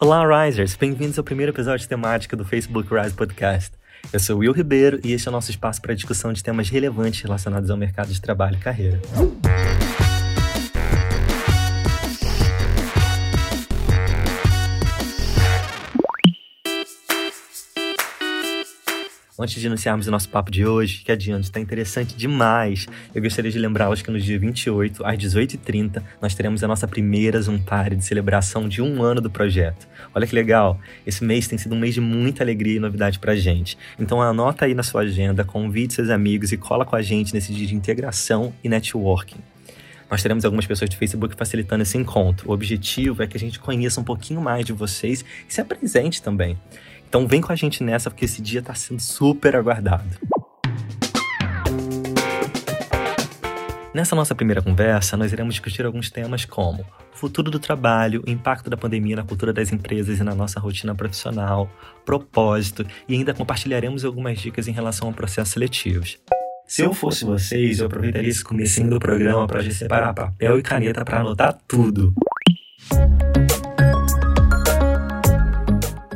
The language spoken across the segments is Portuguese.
Olá, Risers! Bem-vindos ao primeiro episódio temático do Facebook Rise Podcast. Eu sou Will Ribeiro e este é o nosso espaço para discussão de temas relevantes relacionados ao mercado de trabalho e carreira. Antes de iniciarmos o nosso papo de hoje, que adiante está interessante demais, eu gostaria de lembrá-los que no dia 28, às 18h30, nós teremos a nossa primeira Zoom de celebração de um ano do projeto. Olha que legal! Esse mês tem sido um mês de muita alegria e novidade pra gente. Então anota aí na sua agenda, convide seus amigos e cola com a gente nesse dia de integração e networking. Nós teremos algumas pessoas do Facebook facilitando esse encontro. O objetivo é que a gente conheça um pouquinho mais de vocês e se apresente também. Então vem com a gente nessa, porque esse dia está sendo super aguardado. Nessa nossa primeira conversa, nós iremos discutir alguns temas como o futuro do trabalho, o impacto da pandemia na cultura das empresas e na nossa rotina profissional, propósito e ainda compartilharemos algumas dicas em relação ao processo seletivos. Se eu fosse vocês, eu aproveitaria esse comecinho do programa para separar papel e caneta para anotar tudo.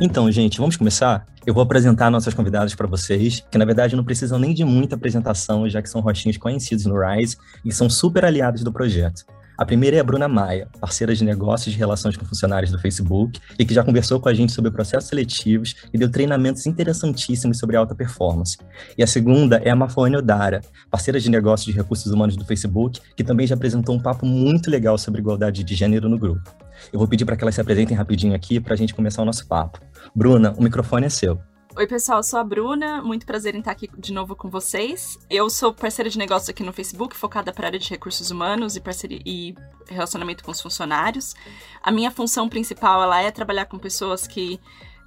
Então, gente, vamos começar? Eu vou apresentar nossas convidadas para vocês, que na verdade não precisam nem de muita apresentação, já que são rostinhos conhecidos no Rise e são super aliados do projeto. A primeira é a Bruna Maia, parceira de negócios e relações com funcionários do Facebook, e que já conversou com a gente sobre processos seletivos e deu treinamentos interessantíssimos sobre alta performance. E a segunda é a Mafone Odara, parceira de negócios de recursos humanos do Facebook, que também já apresentou um papo muito legal sobre igualdade de gênero no grupo. Eu vou pedir para que elas se apresentem rapidinho aqui para a gente começar o nosso papo. Bruna, o microfone é seu. Oi, pessoal, eu sou a Bruna, muito prazer em estar aqui de novo com vocês. Eu sou parceira de negócio aqui no Facebook, focada para a área de recursos humanos e, parceria, e relacionamento com os funcionários. A minha função principal ela é trabalhar com pessoas que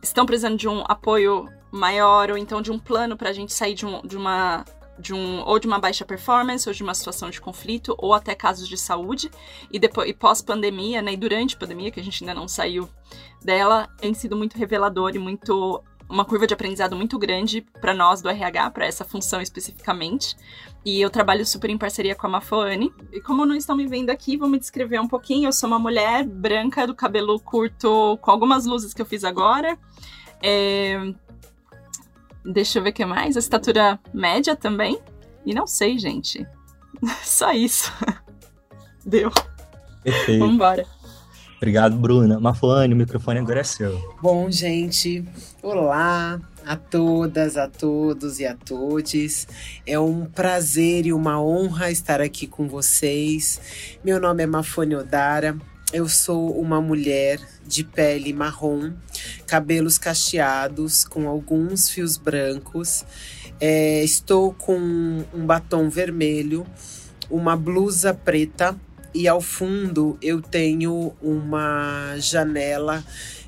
estão precisando de um apoio maior ou então de um plano para a gente sair de, um, de uma de um ou de uma baixa performance ou de uma situação de conflito ou até casos de saúde e depois e pós pandemia né e durante a pandemia que a gente ainda não saiu dela tem sido muito revelador e muito uma curva de aprendizado muito grande para nós do RH, para essa função especificamente. E eu trabalho super em parceria com a Mafone. E como não estão me vendo aqui, vou me descrever um pouquinho. Eu sou uma mulher branca, do cabelo curto, com algumas luzes que eu fiz agora. É... Deixa eu ver o que mais. A estatura média também. E não sei, gente. Só isso. Deu. Perfeito. Vambora. Obrigado, Bruna. Mafone, o microfone agora é seu. Bom, gente, olá a todas, a todos e a todes. É um prazer e uma honra estar aqui com vocês. Meu nome é Mafone Odara. Eu sou uma mulher de pele marrom, cabelos cacheados com alguns fios brancos. É, estou com um batom vermelho, uma blusa preta e ao fundo eu tenho uma janela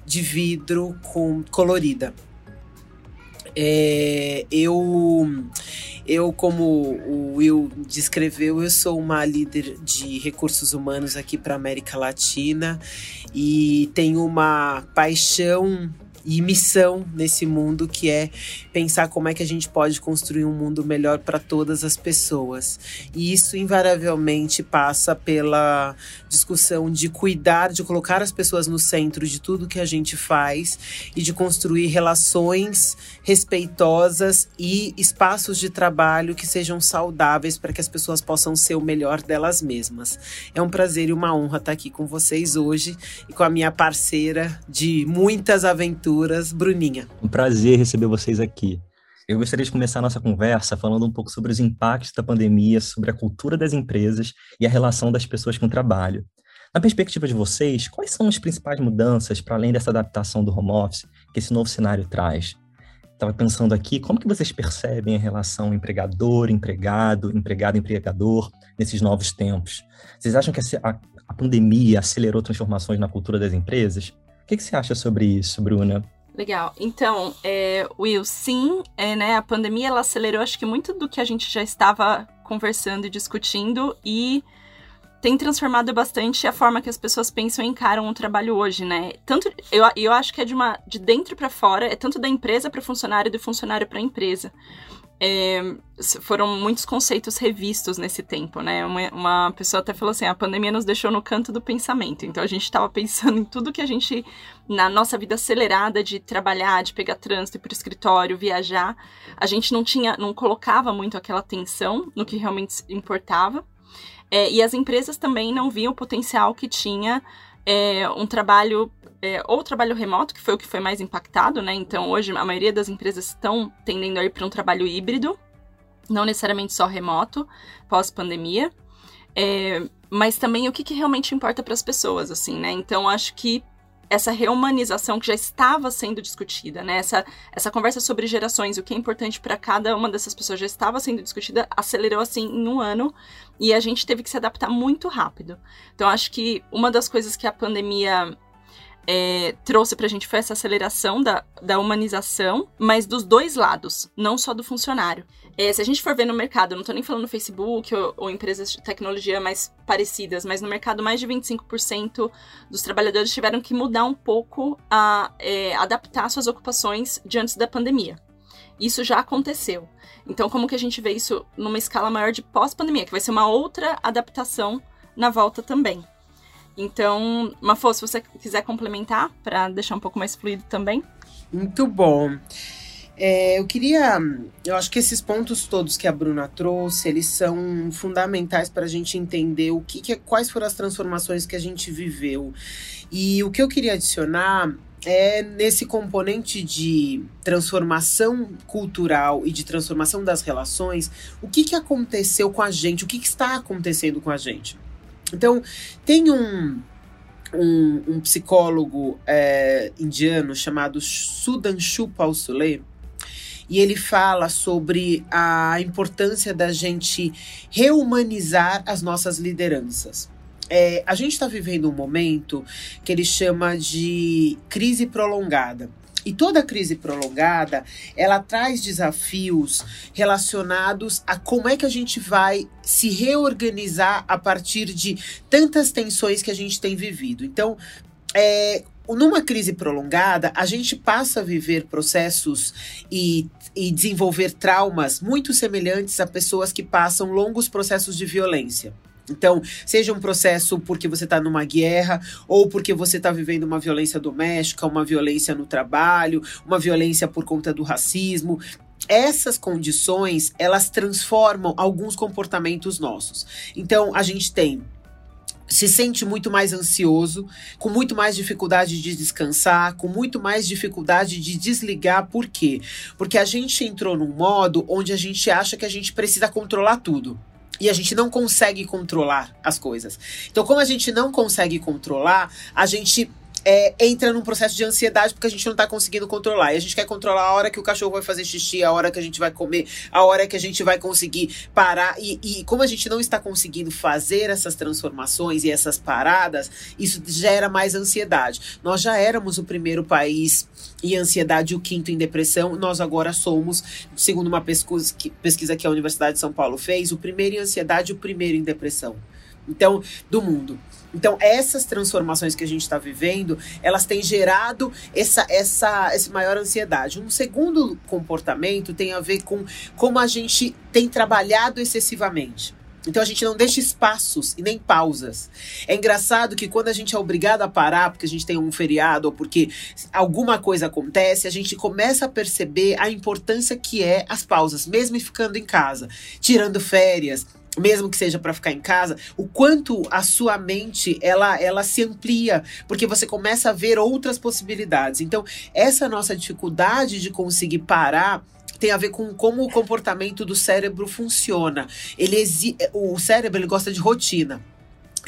de vidro com colorida. É, eu, eu, como o Will descreveu, eu sou uma líder de recursos humanos aqui para América Latina e tenho uma paixão e missão nesse mundo que é pensar como é que a gente pode construir um mundo melhor para todas as pessoas. E isso invariavelmente passa pela discussão de cuidar, de colocar as pessoas no centro de tudo que a gente faz e de construir relações respeitosas e espaços de trabalho que sejam saudáveis para que as pessoas possam ser o melhor delas mesmas. É um prazer e uma honra estar aqui com vocês hoje e com a minha parceira de muitas aventuras Bruninha. Um prazer receber vocês aqui. Eu gostaria de começar a nossa conversa falando um pouco sobre os impactos da pandemia, sobre a cultura das empresas e a relação das pessoas com o trabalho. Na perspectiva de vocês, quais são as principais mudanças para além dessa adaptação do home office que esse novo cenário traz? Estava pensando aqui, como que vocês percebem a relação empregador, empregado, empregado, empregador nesses novos tempos? Vocês acham que a, pandemia acelerou transformações na cultura das empresas? que, que você acha sobre isso, Bruna? Legal. Então, é, Will, sim, é, né, a pandemia ela acelerou acho que muito do que a gente já estava conversando e discutindo e tem transformado bastante a forma que as pessoas pensam e encaram o trabalho hoje, né? Tanto eu, eu acho que é de uma de dentro para fora, é tanto da empresa para o funcionário do funcionário para a empresa. É, foram muitos conceitos revistos nesse tempo, né? Uma, uma, pessoa até falou assim: a pandemia nos deixou no canto do pensamento. Então a gente estava pensando em tudo que a gente, na nossa vida acelerada de trabalhar, de pegar trânsito, ir para o escritório, viajar, a gente não tinha, não colocava muito aquela atenção no que realmente importava. É, e as empresas também não viam o potencial que tinha é, um trabalho é, ou trabalho remoto, que foi o que foi mais impactado, né? Então, hoje, a maioria das empresas estão tendendo a ir para um trabalho híbrido, não necessariamente só remoto, pós-pandemia. É, mas também o que, que realmente importa para as pessoas, assim, né? Então, acho que essa reumanização que já estava sendo discutida, né? Essa, essa conversa sobre gerações, o que é importante para cada uma dessas pessoas já estava sendo discutida, acelerou assim em um ano e a gente teve que se adaptar muito rápido. Então, acho que uma das coisas que a pandemia é, trouxe pra gente foi essa aceleração da, da humanização, mas dos dois lados, não só do funcionário. É, se a gente for ver no mercado, não tô nem falando Facebook ou, ou, empresas de tecnologia mais parecidas, mas no mercado mais de 25% dos trabalhadores tiveram que mudar um pouco a é, adaptar suas ocupações diante da pandemia. Isso já aconteceu. Então, como que a gente vê isso numa escala maior de pós-pandemia, que vai ser uma outra adaptação na volta também. Então, Mafô, se você quiser complementar para deixar um pouco mais fluido também. Muito bom. É, eu queria. Eu acho que esses pontos todos que a Bruna trouxe, eles são fundamentais para a gente entender o que, que, quais foram as transformações que a gente viveu. E o que eu queria adicionar é nesse componente de transformação cultural e de transformação das relações, o que, que aconteceu com a gente, o que, que está acontecendo com a gente. Então, tem um, um, um psicólogo é, indiano chamado Sudhanshu Pausule, e ele fala sobre a importância da gente reumanizar as nossas lideranças. É, a gente está vivendo um momento que ele chama de crise prolongada. E toda crise prolongada, ela traz desafios relacionados a como é que a gente vai se reorganizar a partir de tantas tensões que a gente tem vivido. Então, é, numa crise prolongada, a gente passa a viver processos e, e desenvolver traumas muito semelhantes a pessoas que passam longos processos de violência. Então, seja um processo porque você está numa guerra, ou porque você está vivendo uma violência doméstica, uma violência no trabalho, uma violência por conta do racismo. Essas condições, elas transformam alguns comportamentos nossos. Então, a gente tem se sente muito mais ansioso, com muito mais dificuldade de descansar, com muito mais dificuldade de desligar. Por quê? Porque a gente entrou num modo onde a gente acha que a gente precisa controlar tudo e a gente não consegue controlar as coisas. Então, como a gente não consegue controlar, a gente é, entra num processo de ansiedade porque a gente não tá conseguindo controlar. E a gente quer controlar a hora que o cachorro vai fazer xixi, a hora que a gente vai comer, a hora que a gente vai conseguir parar. E, e como a gente não está conseguindo fazer essas transformações e essas paradas, isso gera mais ansiedade. Nós já éramos o primeiro país em ansiedade o quinto em depressão. Nós agora somos, segundo uma pesquisa que, pesquisa que a Universidade de São Paulo fez, o primeiro em ansiedade o primeiro em depressão. Então, do mundo. Então, essas transformações que a gente está vivendo, elas têm gerado essa, essa, essa maior ansiedade. Um segundo comportamento tem a ver com como a gente tem trabalhado excessivamente. Então a gente não deixa espaços e nem pausas. É engraçado que quando a gente é obrigado a parar porque a gente tem um feriado ou porque alguma coisa acontece, a gente começa a perceber a importância que é as pausas, mesmo ficando em casa, tirando férias, mesmo que seja para ficar em casa, o quanto a sua mente ela, ela se amplia, porque você começa a ver outras possibilidades. Então, essa nossa dificuldade de conseguir parar tem a ver com como o comportamento do cérebro funciona. Ele o cérebro ele gosta de rotina.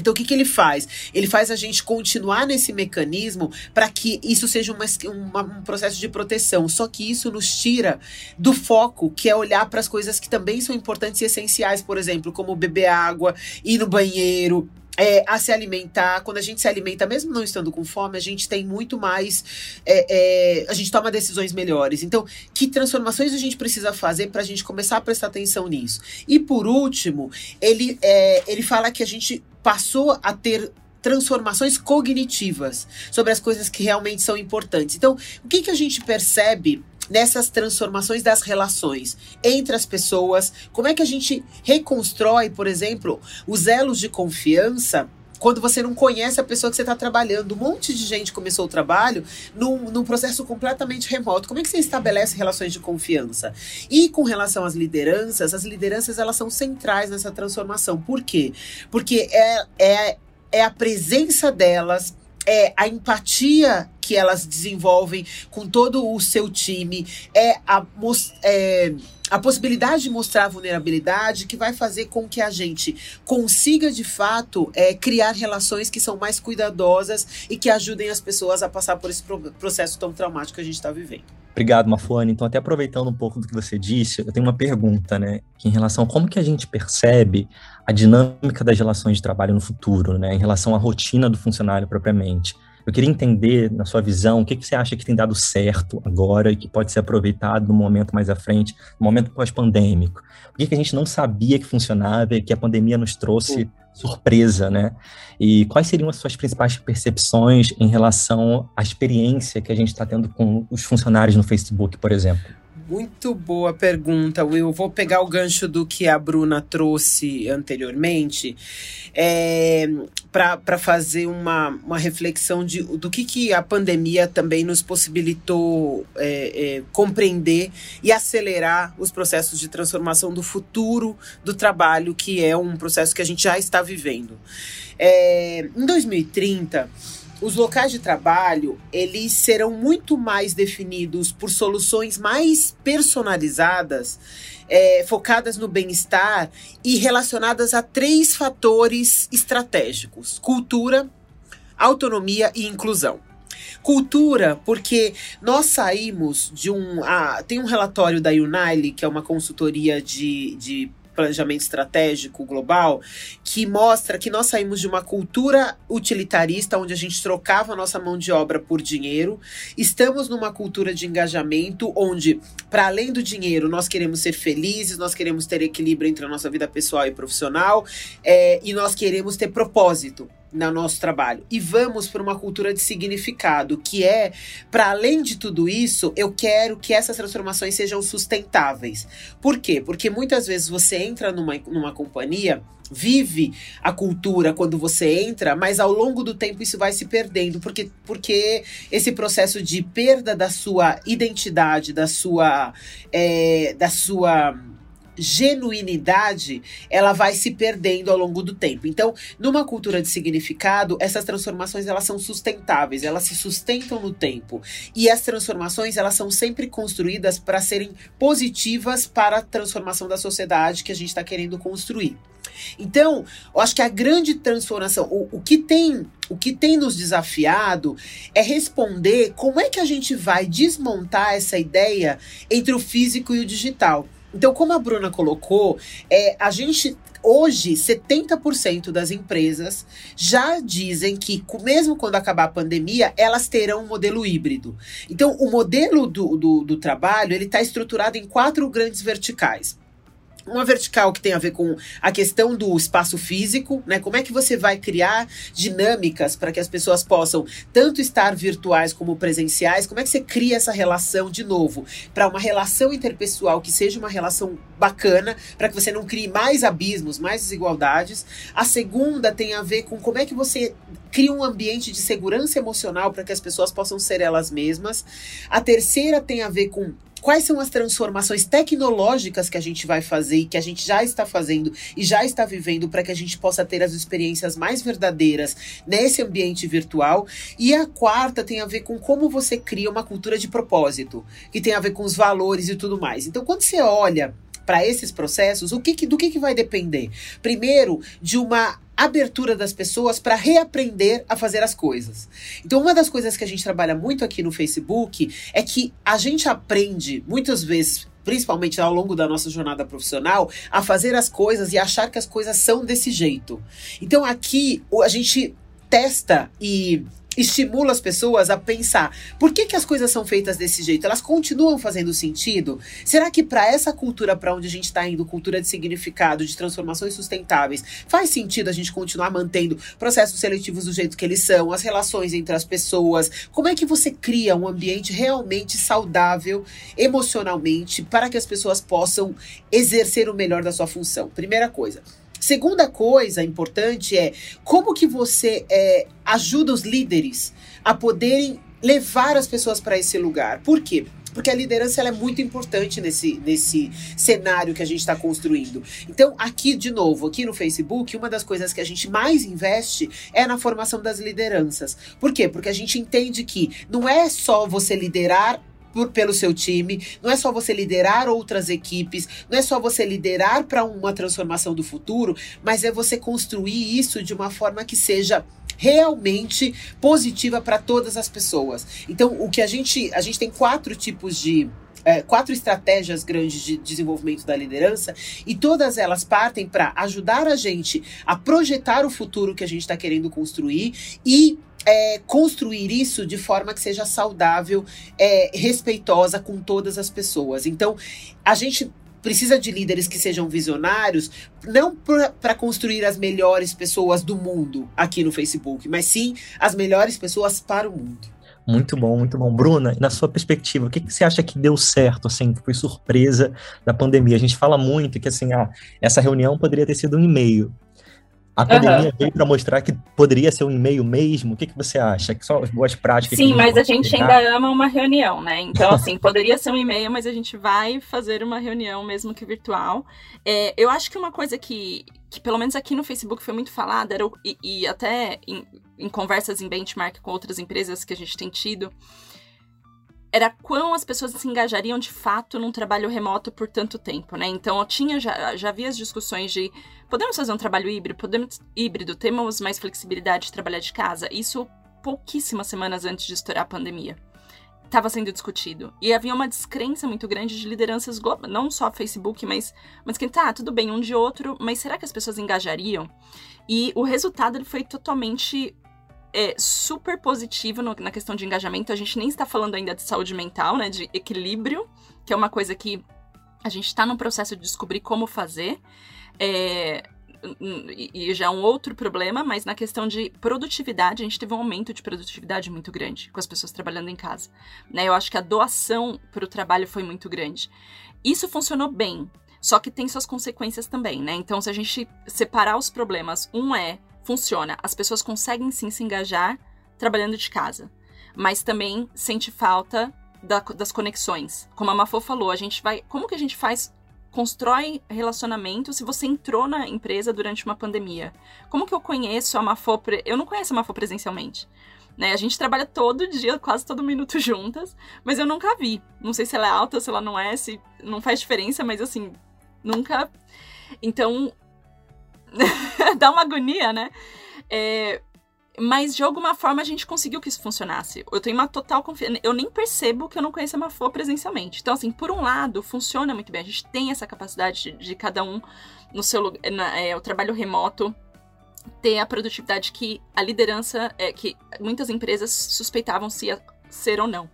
Então, o que, que ele faz? Ele faz a gente continuar nesse mecanismo para que isso seja uma, uma, um processo de proteção. Só que isso nos tira do foco, que é olhar para as coisas que também são importantes e essenciais, por exemplo, como beber água, ir no banheiro, é, a se alimentar. Quando a gente se alimenta, mesmo não estando com fome, a gente tem muito mais. É, é, a gente toma decisões melhores. Então, que transformações a gente precisa fazer para a gente começar a prestar atenção nisso? E por último, ele, é, ele fala que a gente passou a ter transformações cognitivas sobre as coisas que realmente são importantes. Então, o que, que a gente percebe nessas transformações das relações entre as pessoas. Como é que a gente reconstrói, por exemplo, os elos de confiança quando você não conhece a pessoa que você está trabalhando. Um monte de gente começou o trabalho num, num processo completamente remoto. Como é que você estabelece relações de confiança? E com relação às lideranças, as lideranças elas são centrais nessa transformação. Por quê? Porque é, é, é a presença delas é a empatia que elas desenvolvem com todo o seu time, é a, é, a possibilidade de mostrar vulnerabilidade que vai fazer com que a gente consiga de fato é, criar relações que são mais cuidadosas e que ajudem as pessoas a passar por esse processo tão traumático que a gente está vivendo. Obrigado, Mafuane. Então, até aproveitando um pouco do que você disse, eu tenho uma pergunta, né? Em relação a como que a gente percebe a dinâmica das relações de trabalho no futuro, né? Em relação à rotina do funcionário propriamente. Eu queria entender, na sua visão, o que, que você acha que tem dado certo agora e que pode ser aproveitado no momento mais à frente, no momento pós-pandêmico. O que, que a gente não sabia que funcionava e que a pandemia nos trouxe surpresa, né? E quais seriam as suas principais percepções em relação à experiência que a gente está tendo com os funcionários no Facebook, por exemplo? Muito boa pergunta, Will. Vou pegar o gancho do que a Bruna trouxe anteriormente é, para fazer uma, uma reflexão de, do que, que a pandemia também nos possibilitou é, é, compreender e acelerar os processos de transformação do futuro do trabalho, que é um processo que a gente já está vivendo. É, em 2030 os locais de trabalho eles serão muito mais definidos por soluções mais personalizadas, é, focadas no bem-estar e relacionadas a três fatores estratégicos: cultura, autonomia e inclusão. Cultura, porque nós saímos de um. Ah, tem um relatório da Unile, que é uma consultoria de, de planejamento estratégico global, que mostra que nós saímos de uma cultura utilitarista, onde a gente trocava a nossa mão de obra por dinheiro, estamos numa cultura de engajamento, onde, para além do dinheiro, nós queremos ser felizes, nós queremos ter equilíbrio entre a nossa vida pessoal e profissional, é, e nós queremos ter propósito no nosso trabalho. E vamos para uma cultura de significado, que é, para além de tudo isso, eu quero que essas transformações sejam sustentáveis. Por quê? Porque muitas vezes você entra numa, numa companhia vive a cultura quando você entra, mas ao longo do tempo isso vai se perdendo, porque, porque esse processo de perda da sua identidade, da sua, é, da sua genuinidade, ela vai se perdendo ao longo do tempo. Então, numa cultura de significado, essas transformações elas são sustentáveis, elas se sustentam no tempo. E as transformações, elas são sempre construídas para serem positivas para a transformação da sociedade que a gente está querendo construir. Então, eu acho que a grande transformação, o, o que tem o que tem nos desafiado é responder como é que a gente vai desmontar essa ideia entre o físico e o digital. Então, como a Bruna colocou, é, a gente hoje 70% das empresas já dizem que, mesmo quando acabar a pandemia, elas terão um modelo híbrido. Então, o modelo do, do, do trabalho ele está estruturado em quatro grandes verticais. Uma vertical que tem a ver com a questão do espaço físico, né? Como é que você vai criar dinâmicas para que as pessoas possam tanto estar virtuais como presenciais? Como é que você cria essa relação de novo para uma relação interpessoal que seja uma relação bacana, para que você não crie mais abismos, mais desigualdades? A segunda tem a ver com como é que você cria um ambiente de segurança emocional para que as pessoas possam ser elas mesmas. A terceira tem a ver com quais são as transformações tecnológicas que a gente vai fazer e que a gente já está fazendo e já está vivendo para que a gente possa ter as experiências mais verdadeiras nesse ambiente virtual. E a quarta tem a ver com como você cria uma cultura de propósito, que tem a ver com os valores e tudo mais. Então, quando você olha para esses processos, o que, do que, que vai depender? Primeiro, de uma abertura das pessoas para reaprender a fazer as coisas. Então, uma das coisas que a gente trabalha muito aqui no Facebook é que a gente aprende muitas vezes principalmente ao longo da nossa jornada profissional, a fazer as coisas e achar que as coisas são desse jeito. Então aqui a gente testa e estimula as pessoas a pensar: por que, que as coisas são feitas desse jeito? Elas continuam fazendo sentido? Será que para essa cultura para onde a gente está indo, cultura de significado, de transformações sustentáveis, faz sentido a gente continuar mantendo processos seletivos do jeito que eles são, as relações entre as pessoas? Como é que você cria um ambiente realmente saudável emocionalmente para que as pessoas possam exercer o melhor da sua função? Primeira coisa. Segunda coisa importante é como que você é, ajuda os líderes a poderem levar as pessoas para esse lugar. Por quê? Porque a liderança é muito importante nesse, nesse cenário que a gente está construindo. Então, aqui, de novo, aqui no Facebook, uma das coisas que a gente mais investe é na formação das lideranças. Por quê? Porque a gente entende que não é só você liderar por, pelo seu time, não é só você liderar outras equipes, não é só você liderar para uma transformação do futuro, mas é você construir isso de uma forma que seja realmente positiva para todas as pessoas. Então, o que a gente a gente tem quatro tipos de é, quatro estratégias grandes de desenvolvimento da liderança e todas elas partem para ajudar a gente a projetar o futuro que a gente está querendo construir e é, construir isso de forma que seja saudável, é, respeitosa com todas as pessoas. Então, a gente precisa de líderes que sejam visionários, não para construir as melhores pessoas do mundo aqui no Facebook, mas sim as melhores pessoas para o mundo. Muito bom, muito bom. Bruna, na sua perspectiva, o que, que você acha que deu certo, assim, que foi surpresa da pandemia? A gente fala muito que, assim, ah, essa reunião poderia ter sido um e-mail. A pandemia uhum. veio para mostrar que poderia ser um e-mail mesmo. O que, que você acha? Que são as boas práticas? Sim, mas a gente ainda ama uma reunião, né? Então, assim, poderia ser um e-mail, mas a gente vai fazer uma reunião mesmo que virtual. É, eu acho que uma coisa que, que, pelo menos aqui no Facebook, foi muito falada, era, e, e até em, em conversas em benchmark com outras empresas que a gente tem tido, era quão as pessoas se engajariam de fato num trabalho remoto por tanto tempo, né? Então eu tinha já, já havia as discussões de podemos fazer um trabalho híbrido, podemos híbrido, temos mais flexibilidade de trabalhar de casa. Isso pouquíssimas semanas antes de estourar a pandemia. Estava sendo discutido. E havia uma descrença muito grande de lideranças globais, não só Facebook, mas, mas que tá, tudo bem, um de outro, mas será que as pessoas engajariam? E o resultado ele foi totalmente é super positivo no, na questão de engajamento. A gente nem está falando ainda de saúde mental, né? De equilíbrio, que é uma coisa que a gente está no processo de descobrir como fazer. É, e já é um outro problema, mas na questão de produtividade, a gente teve um aumento de produtividade muito grande com as pessoas trabalhando em casa. Né? Eu acho que a doação para o trabalho foi muito grande. Isso funcionou bem, só que tem suas consequências também, né? Então, se a gente separar os problemas, um é funciona. As pessoas conseguem sim se engajar trabalhando de casa, mas também sente falta da, das conexões. Como a Mafô falou, a gente vai. Como que a gente faz? Constrói relacionamento se você entrou na empresa durante uma pandemia. Como que eu conheço a Mafô? Eu não conheço a Mafô presencialmente. Né? A gente trabalha todo dia, quase todo minuto juntas, mas eu nunca vi. Não sei se ela é alta, se ela não é, se não faz diferença, mas assim, nunca. Então, dá uma agonia, né? É, mas de alguma forma a gente conseguiu que isso funcionasse. Eu tenho uma total confiança. Eu nem percebo que eu não conheço a Mafô presencialmente. Então, assim, por um lado, funciona muito bem. A gente tem essa capacidade de, de cada um no seu lugar. É, o trabalho remoto ter a produtividade que a liderança, é, que muitas empresas suspeitavam se ia ser ou não.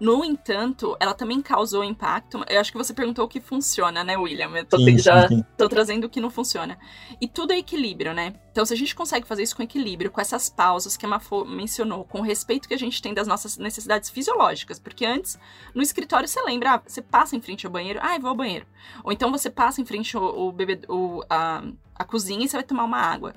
No entanto, ela também causou impacto. Eu acho que você perguntou o que funciona, né, William? Eu tô, sim, já sim. tô trazendo o que não funciona. E tudo é equilíbrio, né? Então, se a gente consegue fazer isso com equilíbrio, com essas pausas que a Mafô mencionou, com o respeito que a gente tem das nossas necessidades fisiológicas, porque antes, no escritório, você lembra, ah, você passa em frente ao banheiro, ah, eu vou ao banheiro. Ou então você passa em frente ao, ao bebê, o, a, a cozinha e você vai tomar uma água.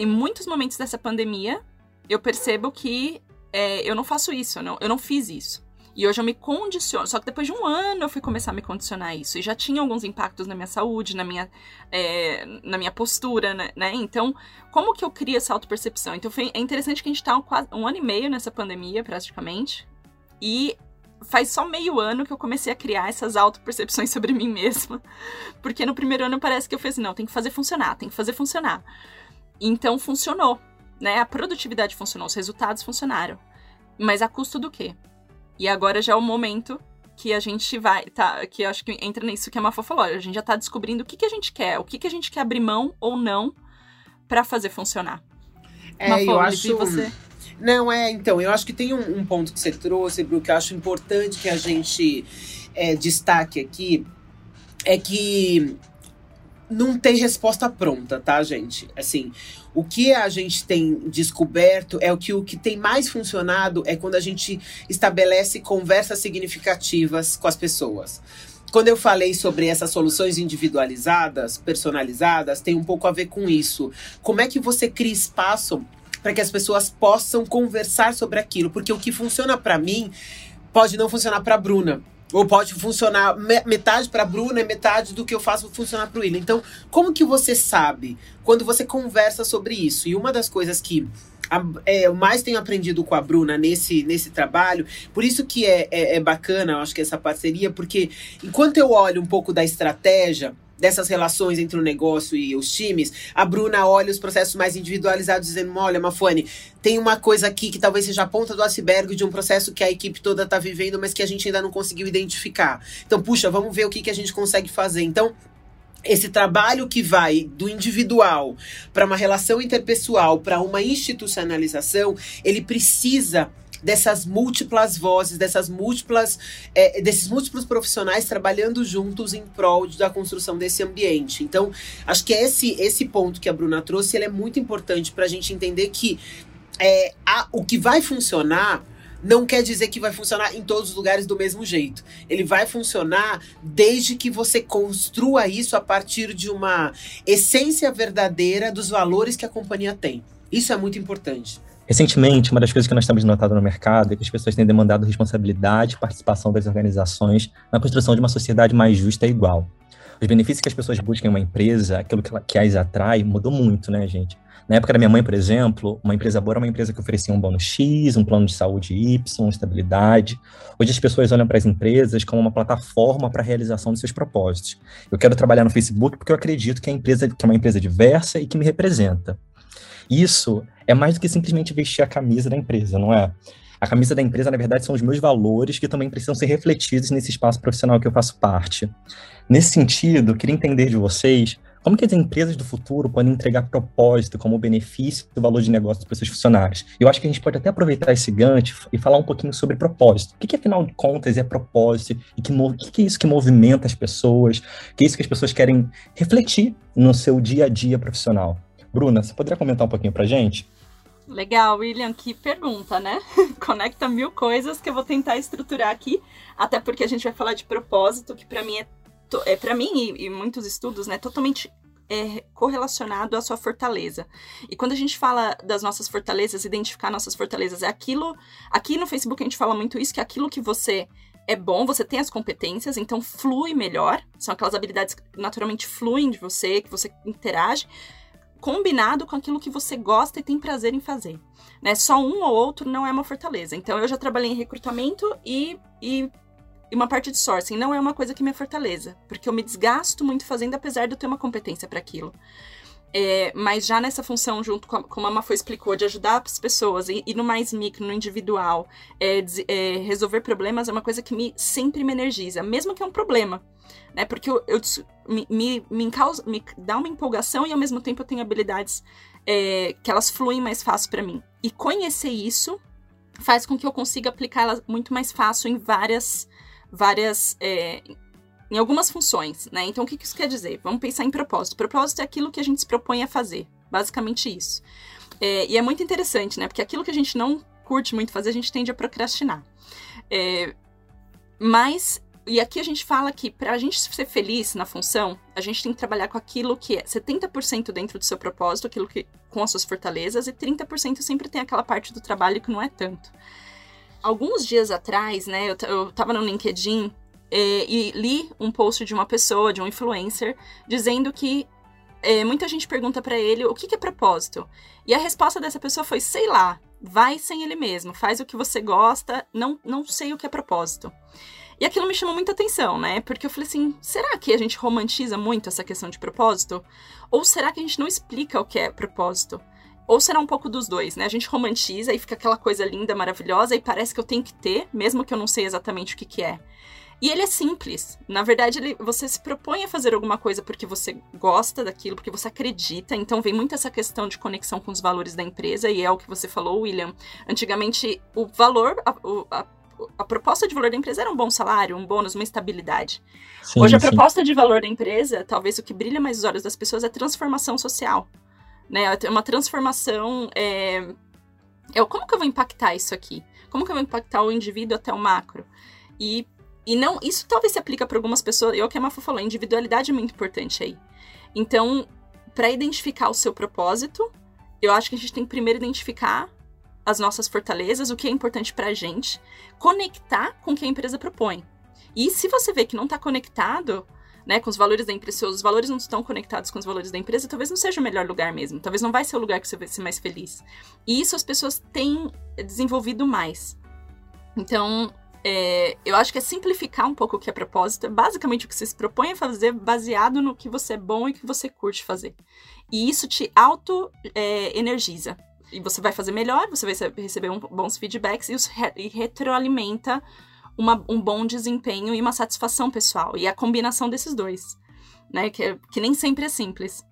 Em muitos momentos dessa pandemia, eu percebo que é, eu não faço isso, eu não, eu não fiz isso. E hoje eu me condiciono. Só que depois de um ano eu fui começar a me condicionar a isso. E já tinha alguns impactos na minha saúde, na minha, é, na minha postura, né, né? Então, como que eu crio essa autopercepção? Então, foi, é interessante que a gente tá um, quase, um ano e meio nessa pandemia, praticamente. E faz só meio ano que eu comecei a criar essas autopercepções sobre mim mesma. Porque no primeiro ano parece que eu fiz não, tem que fazer funcionar, tem que fazer funcionar. Então, funcionou né? A produtividade funcionou, os resultados funcionaram. Mas a custo do quê? E agora já é o momento que a gente vai, tá, que eu acho que entra nisso que a Mafô falou, a gente já tá descobrindo o que, que a gente quer, o que, que a gente quer abrir mão ou não para fazer funcionar. É, Mafô, eu acho... você... Não, é, então, eu acho que tem um, um ponto que você trouxe, Bru, que eu acho importante que a gente é, destaque aqui, é que não tem resposta pronta, tá, gente? Assim, o que a gente tem descoberto é o que o que tem mais funcionado é quando a gente estabelece conversas significativas com as pessoas. Quando eu falei sobre essas soluções individualizadas, personalizadas, tem um pouco a ver com isso. Como é que você cria espaço para que as pessoas possam conversar sobre aquilo? Porque o que funciona para mim pode não funcionar para Bruna. Ou pode funcionar metade para Bruna metade do que eu faço funcionar para o William. Então, como que você sabe quando você conversa sobre isso? E uma das coisas que a, é, eu mais tenho aprendido com a Bruna nesse, nesse trabalho, por isso que é, é, é bacana, eu acho que essa parceria, porque enquanto eu olho um pouco da estratégia, dessas relações entre o negócio e os times, a Bruna olha os processos mais individualizados, dizendo: olha, Mafone, tem uma coisa aqui que talvez seja a ponta do iceberg de um processo que a equipe toda está vivendo, mas que a gente ainda não conseguiu identificar. Então, puxa, vamos ver o que, que a gente consegue fazer. Então, esse trabalho que vai do individual para uma relação interpessoal, para uma institucionalização, ele precisa dessas múltiplas vozes, dessas múltiplas, é, desses múltiplos profissionais trabalhando juntos em prol da construção desse ambiente. Então, acho que esse esse ponto que a Bruna trouxe, ele é muito importante para a gente entender que é, a, o que vai funcionar não quer dizer que vai funcionar em todos os lugares do mesmo jeito. Ele vai funcionar desde que você construa isso a partir de uma essência verdadeira dos valores que a companhia tem. Isso é muito importante. Recentemente, uma das coisas que nós temos notado no mercado é que as pessoas têm demandado responsabilidade e participação das organizações na construção de uma sociedade mais justa e igual. Os benefícios que as pessoas buscam em uma empresa, aquilo que as atrai, mudou muito, né, gente? Na época da minha mãe, por exemplo, uma empresa boa era uma empresa que oferecia um bônus X, um plano de saúde Y, estabilidade. Hoje as pessoas olham para as empresas como uma plataforma para a realização de seus propósitos. Eu quero trabalhar no Facebook porque eu acredito que a empresa que é uma empresa diversa e que me representa. Isso é mais do que simplesmente vestir a camisa da empresa, não é? A camisa da empresa, na verdade, são os meus valores que também precisam ser refletidos nesse espaço profissional que eu faço parte. Nesse sentido, queria entender de vocês como que as empresas do futuro podem entregar propósito como benefício do valor de negócio para seus funcionários? Eu acho que a gente pode até aproveitar esse gancho e falar um pouquinho sobre propósito. O que, que afinal de contas, é propósito? E que, o que, que é isso que movimenta as pessoas? que é isso que as pessoas querem refletir no seu dia a dia profissional? Bruna, você poderia comentar um pouquinho para gente? Legal, William, que pergunta, né? Conecta mil coisas que eu vou tentar estruturar aqui, até porque a gente vai falar de propósito, que para mim é, é para mim e, e, muitos estudos, né, totalmente é correlacionado à sua fortaleza. E quando a gente fala das nossas fortalezas, identificar nossas fortalezas, é aquilo. Aqui no Facebook a gente fala muito isso, que é aquilo que você é bom, você tem as competências, então flui melhor. São aquelas habilidades que naturalmente fluem de você, que você interage combinado com aquilo que você gosta e tem prazer em fazer. Né? Só um ou outro não é uma fortaleza. Então, eu já trabalhei em recrutamento e, e, e uma parte de sourcing. Não é uma coisa que me é fortaleza, porque eu me desgasto muito fazendo, apesar de eu ter uma competência para aquilo. É, mas já nessa função, junto com a, como a explicou, de ajudar as pessoas e, e no mais micro, no individual, é, é, resolver problemas é uma coisa que me sempre me energiza, mesmo que é um problema né? Porque eu, eu me, me, me, me dá uma empolgação e ao mesmo tempo eu tenho habilidades é, que elas fluem mais fácil para mim. E conhecer isso faz com que eu consiga aplicá-las muito mais fácil em várias, várias, é, em algumas funções, né? Então o que isso quer dizer? Vamos pensar em propósito. Propósito é aquilo que a gente se propõe a fazer, basicamente isso. É, e é muito interessante, né? Porque aquilo que a gente não curte muito fazer, a gente tende a procrastinar. É, mas e aqui a gente fala que para a gente ser feliz na função, a gente tem que trabalhar com aquilo que é 70% dentro do seu propósito, aquilo que com as suas fortalezas, e 30% sempre tem aquela parte do trabalho que não é tanto. Alguns dias atrás, né, eu, eu tava no LinkedIn é, e li um post de uma pessoa, de um influencer, dizendo que é, muita gente pergunta para ele o que, que é propósito. E a resposta dessa pessoa foi: sei lá, vai sem ele mesmo, faz o que você gosta, não, não sei o que é propósito. E aquilo me chamou muita atenção, né? Porque eu falei assim: será que a gente romantiza muito essa questão de propósito? Ou será que a gente não explica o que é propósito? Ou será um pouco dos dois, né? A gente romantiza e fica aquela coisa linda, maravilhosa, e parece que eu tenho que ter, mesmo que eu não sei exatamente o que, que é. E ele é simples. Na verdade, ele, você se propõe a fazer alguma coisa porque você gosta daquilo, porque você acredita. Então vem muito essa questão de conexão com os valores da empresa, e é o que você falou, William. Antigamente, o valor, a, a, a proposta de valor da empresa era um bom salário, um bônus, uma estabilidade. Sim, Hoje, a sim. proposta de valor da empresa, talvez o que brilha mais os olhos das pessoas é transformação social. Né? É uma transformação. É, é como que eu vou impactar isso aqui? Como que eu vou impactar o indivíduo até o macro? E e não, isso talvez se aplica para algumas pessoas. E é o que a Mafu falou, individualidade é muito importante aí. Então, para identificar o seu propósito, eu acho que a gente tem que primeiro identificar as nossas fortalezas, o que é importante para a gente, conectar com o que a empresa propõe. E se você vê que não está conectado, né, com os valores da empresa, se os valores não estão conectados com os valores da empresa, talvez não seja o melhor lugar mesmo. Talvez não vai ser o lugar que você vai ser mais feliz. E isso as pessoas têm desenvolvido mais. Então, é, eu acho que é simplificar um pouco o que é propósito. É basicamente o que você se propõe a fazer baseado no que você é bom e que você curte fazer. E isso te auto-energiza. É, e você vai fazer melhor, você vai receber um, bons feedbacks e, re e retroalimenta uma, um bom desempenho e uma satisfação pessoal. E a combinação desses dois, né? Que, que nem sempre é simples.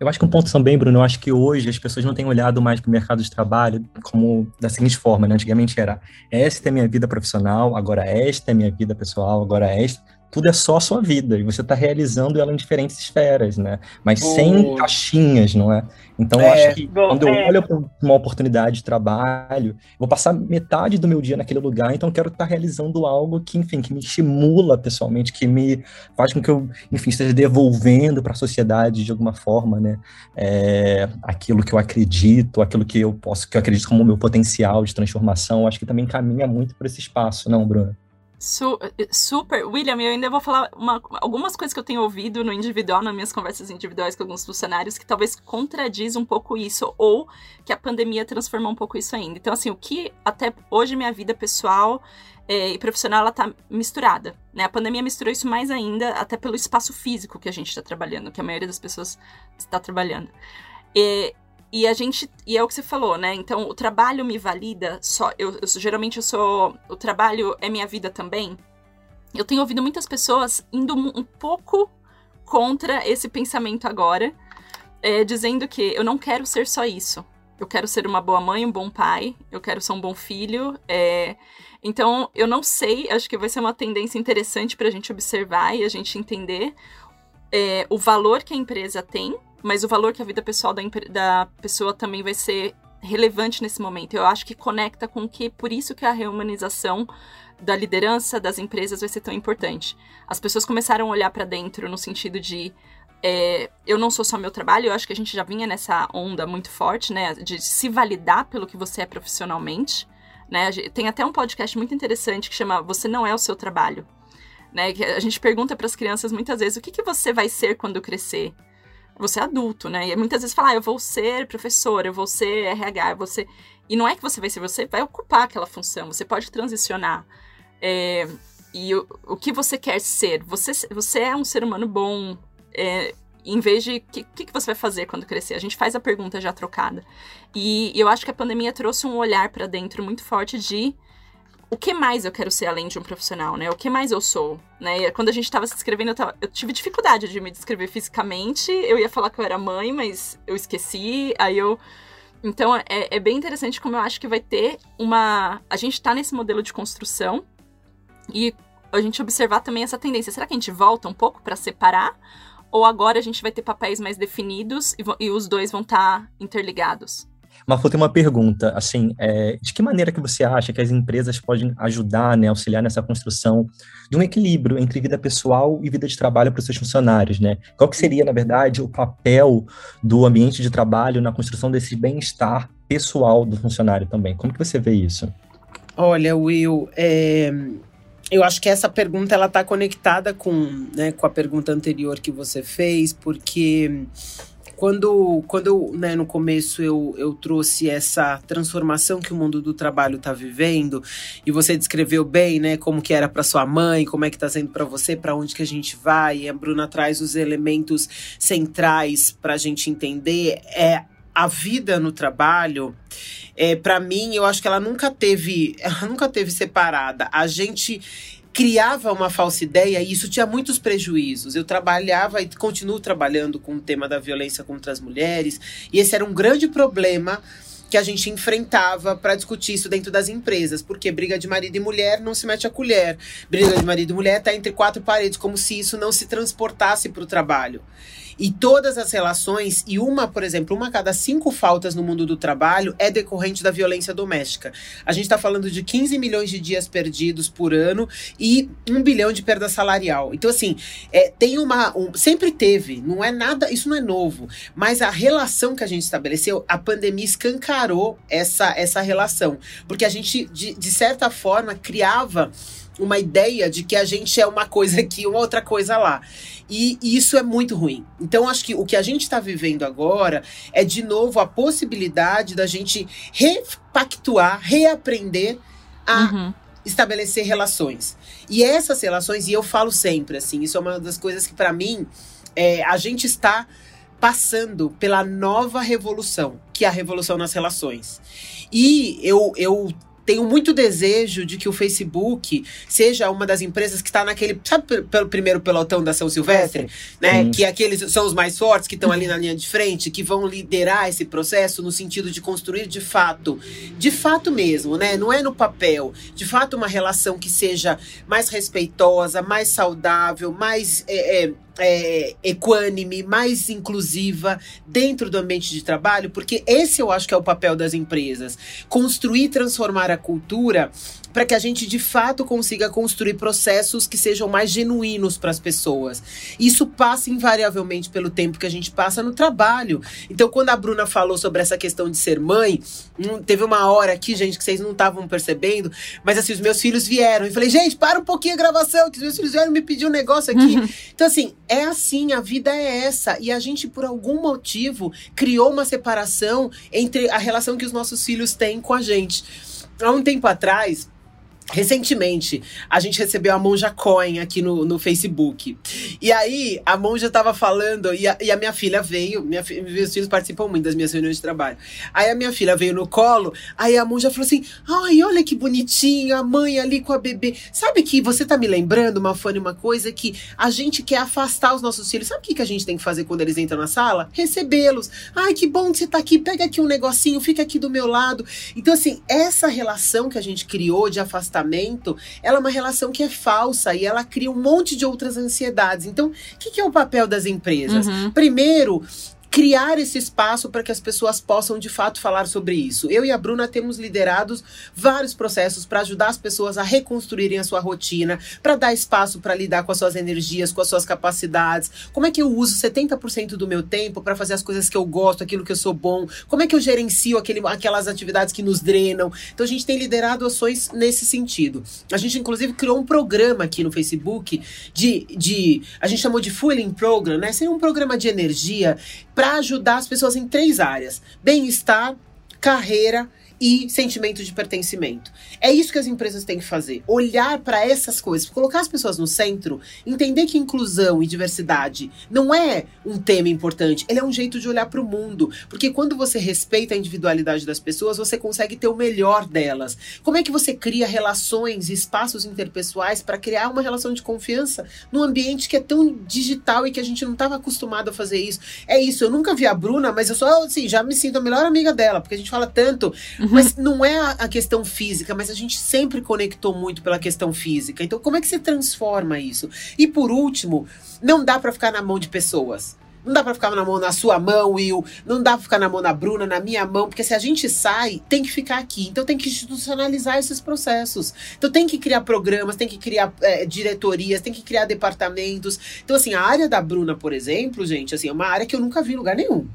Eu acho que um ponto também, Bruno, eu acho que hoje as pessoas não têm olhado mais para o mercado de trabalho como da seguinte forma, né? Antigamente era, esta é minha vida profissional, agora esta é minha vida pessoal, agora esta tudo é só a sua vida e você está realizando ela em diferentes esferas, né? Mas sem caixinhas, não é? Então, é, eu acho que quando eu é. olho para uma oportunidade de trabalho, vou passar metade do meu dia naquele lugar, então eu quero estar tá realizando algo que, enfim, que me estimula pessoalmente, que me faz com que eu, enfim, esteja devolvendo para a sociedade de alguma forma, né? É, aquilo que eu acredito, aquilo que eu posso, que eu acredito como meu potencial de transformação, acho que também caminha muito por esse espaço, não, Bruno? Su super. William, eu ainda vou falar uma, algumas coisas que eu tenho ouvido no individual, nas minhas conversas individuais com alguns funcionários, que talvez contradiz um pouco isso, ou que a pandemia transformou um pouco isso ainda. Então, assim, o que até hoje minha vida pessoal é, e profissional, ela tá misturada, né? A pandemia misturou isso mais ainda, até pelo espaço físico que a gente está trabalhando, que a maioria das pessoas está trabalhando. E, e a gente. E é o que você falou, né? Então, o trabalho me valida só. Eu, eu, geralmente eu sou. O trabalho é minha vida também. Eu tenho ouvido muitas pessoas indo um pouco contra esse pensamento agora, é, dizendo que eu não quero ser só isso. Eu quero ser uma boa mãe, um bom pai, eu quero ser um bom filho. É... Então, eu não sei, acho que vai ser uma tendência interessante para a gente observar e a gente entender é, o valor que a empresa tem mas o valor que a vida pessoal da, da pessoa também vai ser relevante nesse momento. Eu acho que conecta com que, por isso que a reumanização da liderança das empresas vai ser tão importante. As pessoas começaram a olhar para dentro no sentido de é, eu não sou só meu trabalho, eu acho que a gente já vinha nessa onda muito forte, né, de se validar pelo que você é profissionalmente, né? Tem até um podcast muito interessante que chama Você não é o seu trabalho, né? A gente pergunta para as crianças muitas vezes o que, que você vai ser quando crescer. Você é adulto, né? E muitas vezes fala, ah, eu vou ser professor, eu vou ser RH, eu vou ser. E não é que você vai ser, você vai ocupar aquela função, você pode transicionar. É, e o, o que você quer ser? Você, você é um ser humano bom. É, em vez de o que, que, você vai fazer quando crescer? A gente faz a pergunta já trocada. E, e eu acho que a pandemia trouxe um olhar para dentro muito forte de o que mais eu quero ser além de um profissional, né? O que mais eu sou, né? E quando a gente estava se descrevendo, eu, tava, eu, tive dificuldade de me descrever fisicamente. Eu ia falar que eu era mãe, mas eu esqueci. Aí eu. Então é, é bem interessante como eu acho que vai ter uma. A gente está nesse modelo de construção e a gente observar também essa tendência. Será que a gente volta um pouco para separar? Ou agora a gente vai ter papéis mais definidos e, e os dois vão estar tá interligados? Mafu, tem uma pergunta, assim, é, de que maneira que você acha que as empresas podem ajudar, né, auxiliar nessa construção de um equilíbrio entre vida pessoal e vida de trabalho para os seus funcionários, né? Qual que seria, na verdade, o papel do ambiente de trabalho na construção desse bem-estar pessoal do funcionário também? Como que você vê isso? Olha, Will, é, eu acho que essa pergunta ela está conectada com, né, com a pergunta anterior que você fez, porque quando, quando né, no começo eu, eu trouxe essa transformação que o mundo do trabalho está vivendo, e você descreveu bem, né, como que era para sua mãe, como é que está sendo para você, para onde que a gente vai, e a Bruna traz os elementos centrais para a gente entender, é a vida no trabalho, é, para mim, eu acho que ela nunca teve, ela nunca teve separada. A gente criava uma falsa ideia e isso tinha muitos prejuízos. Eu trabalhava e continuo trabalhando com o tema da violência contra as mulheres, e esse era um grande problema que a gente enfrentava para discutir isso dentro das empresas, porque briga de marido e mulher não se mete a colher. Briga de marido e mulher está entre quatro paredes, como se isso não se transportasse para o trabalho. E todas as relações, e uma, por exemplo, uma a cada cinco faltas no mundo do trabalho é decorrente da violência doméstica. A gente está falando de 15 milhões de dias perdidos por ano e um bilhão de perda salarial. Então, assim, é, tem uma. Um, sempre teve, não é nada, isso não é novo. Mas a relação que a gente estabeleceu, a pandemia escancarou essa, essa relação. Porque a gente, de, de certa forma, criava uma ideia de que a gente é uma coisa aqui, uma outra coisa lá. E, e isso é muito ruim. Então, acho que o que a gente está vivendo agora é, de novo, a possibilidade da gente repactuar, reaprender a uhum. estabelecer relações. E essas relações, e eu falo sempre assim, isso é uma das coisas que, para mim, é, a gente está passando pela nova revolução, que é a revolução nas relações. E eu, eu tenho muito desejo de que o Facebook seja uma das empresas que está naquele. Sabe pelo primeiro pelotão da São Silvestre? Né? Sim. Que aqueles são os mais fortes, que estão ali na linha de frente, que vão liderar esse processo no sentido de construir de fato, de fato mesmo, né? Não é no papel, de fato uma relação que seja mais respeitosa, mais saudável, mais. É, é, é, equânime, mais inclusiva dentro do ambiente de trabalho, porque esse eu acho que é o papel das empresas. Construir transformar a cultura para que a gente de fato consiga construir processos que sejam mais genuínos para as pessoas. Isso passa invariavelmente pelo tempo que a gente passa no trabalho. Então, quando a Bruna falou sobre essa questão de ser mãe, hum, teve uma hora aqui, gente, que vocês não estavam percebendo, mas assim, os meus filhos vieram e falei, gente, para um pouquinho a gravação, que os meus filhos vieram me pedir um negócio aqui. Uhum. Então, assim, é assim, a vida é essa. E a gente, por algum motivo, criou uma separação entre a relação que os nossos filhos têm com a gente. Há um tempo atrás, Recentemente, a gente recebeu a Monja Coin aqui no, no Facebook. E aí, a Monja tava falando, e a, e a minha filha veio, minha, meus filhos participam muito das minhas reuniões de trabalho. Aí a minha filha veio no colo, aí a Monja falou assim: ai, olha que bonitinho, a mãe ali com a bebê. Sabe que você tá me lembrando, uma fã uma coisa que a gente quer afastar os nossos filhos. Sabe o que, que a gente tem que fazer quando eles entram na sala? Recebê-los. Ai, que bom que você tá aqui, pega aqui um negocinho, fica aqui do meu lado. Então, assim, essa relação que a gente criou de afastar afastamento, ela é uma relação que é falsa e ela cria um monte de outras ansiedades. Então, o que, que é o papel das empresas? Uhum. Primeiro, criar esse espaço para que as pessoas possam de fato falar sobre isso. Eu e a Bruna temos liderados vários processos para ajudar as pessoas a reconstruírem a sua rotina, para dar espaço para lidar com as suas energias, com as suas capacidades. Como é que eu uso 70% do meu tempo para fazer as coisas que eu gosto, aquilo que eu sou bom? Como é que eu gerencio aquele, aquelas atividades que nos drenam? Então a gente tem liderado ações nesse sentido. A gente inclusive criou um programa aqui no Facebook de, de a gente chamou de Fueling Program, né? Seria um programa de energia para ajudar as pessoas em três áreas: bem-estar, carreira e sentimento de pertencimento. É isso que as empresas têm que fazer: olhar para essas coisas, colocar as pessoas no centro, entender que inclusão e diversidade não é um tema importante, ele é um jeito de olhar para o mundo. Porque quando você respeita a individualidade das pessoas, você consegue ter o melhor delas. Como é que você cria relações e espaços interpessoais para criar uma relação de confiança num ambiente que é tão digital e que a gente não estava acostumado a fazer isso? É isso, eu nunca vi a Bruna, mas eu só assim, já me sinto a melhor amiga dela, porque a gente fala tanto mas não é a, questão física, mas a gente sempre conectou muito pela questão física. Então, como é que você transforma isso? E por último, não dá para ficar na mão de pessoas. Não dá para ficar na mão na sua mão, Will. Não dá para ficar na mão da Bruna, na minha mão, porque se a gente sai, tem que ficar aqui. Então tem que institucionalizar esses processos. Então tem que criar programas, tem que criar é, diretorias, tem que criar departamentos. Então assim, a área da Bruna, por exemplo, gente, assim, é uma área que eu nunca vi em lugar nenhum.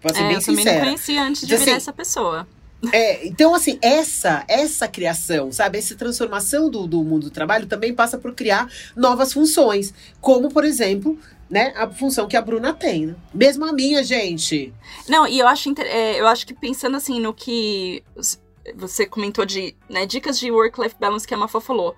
Pra ser é, bem eu sincera. também não conhecia antes de então, virar assim, essa pessoa. É, então, assim, essa essa criação, sabe? Essa transformação do, do mundo do trabalho também passa por criar novas funções. Como, por exemplo, né, a função que a Bruna tem, né? Mesmo a minha, gente. Não, e eu acho, é, eu acho que pensando assim no que você comentou de né, dicas de work-life balance que a Mafa falou.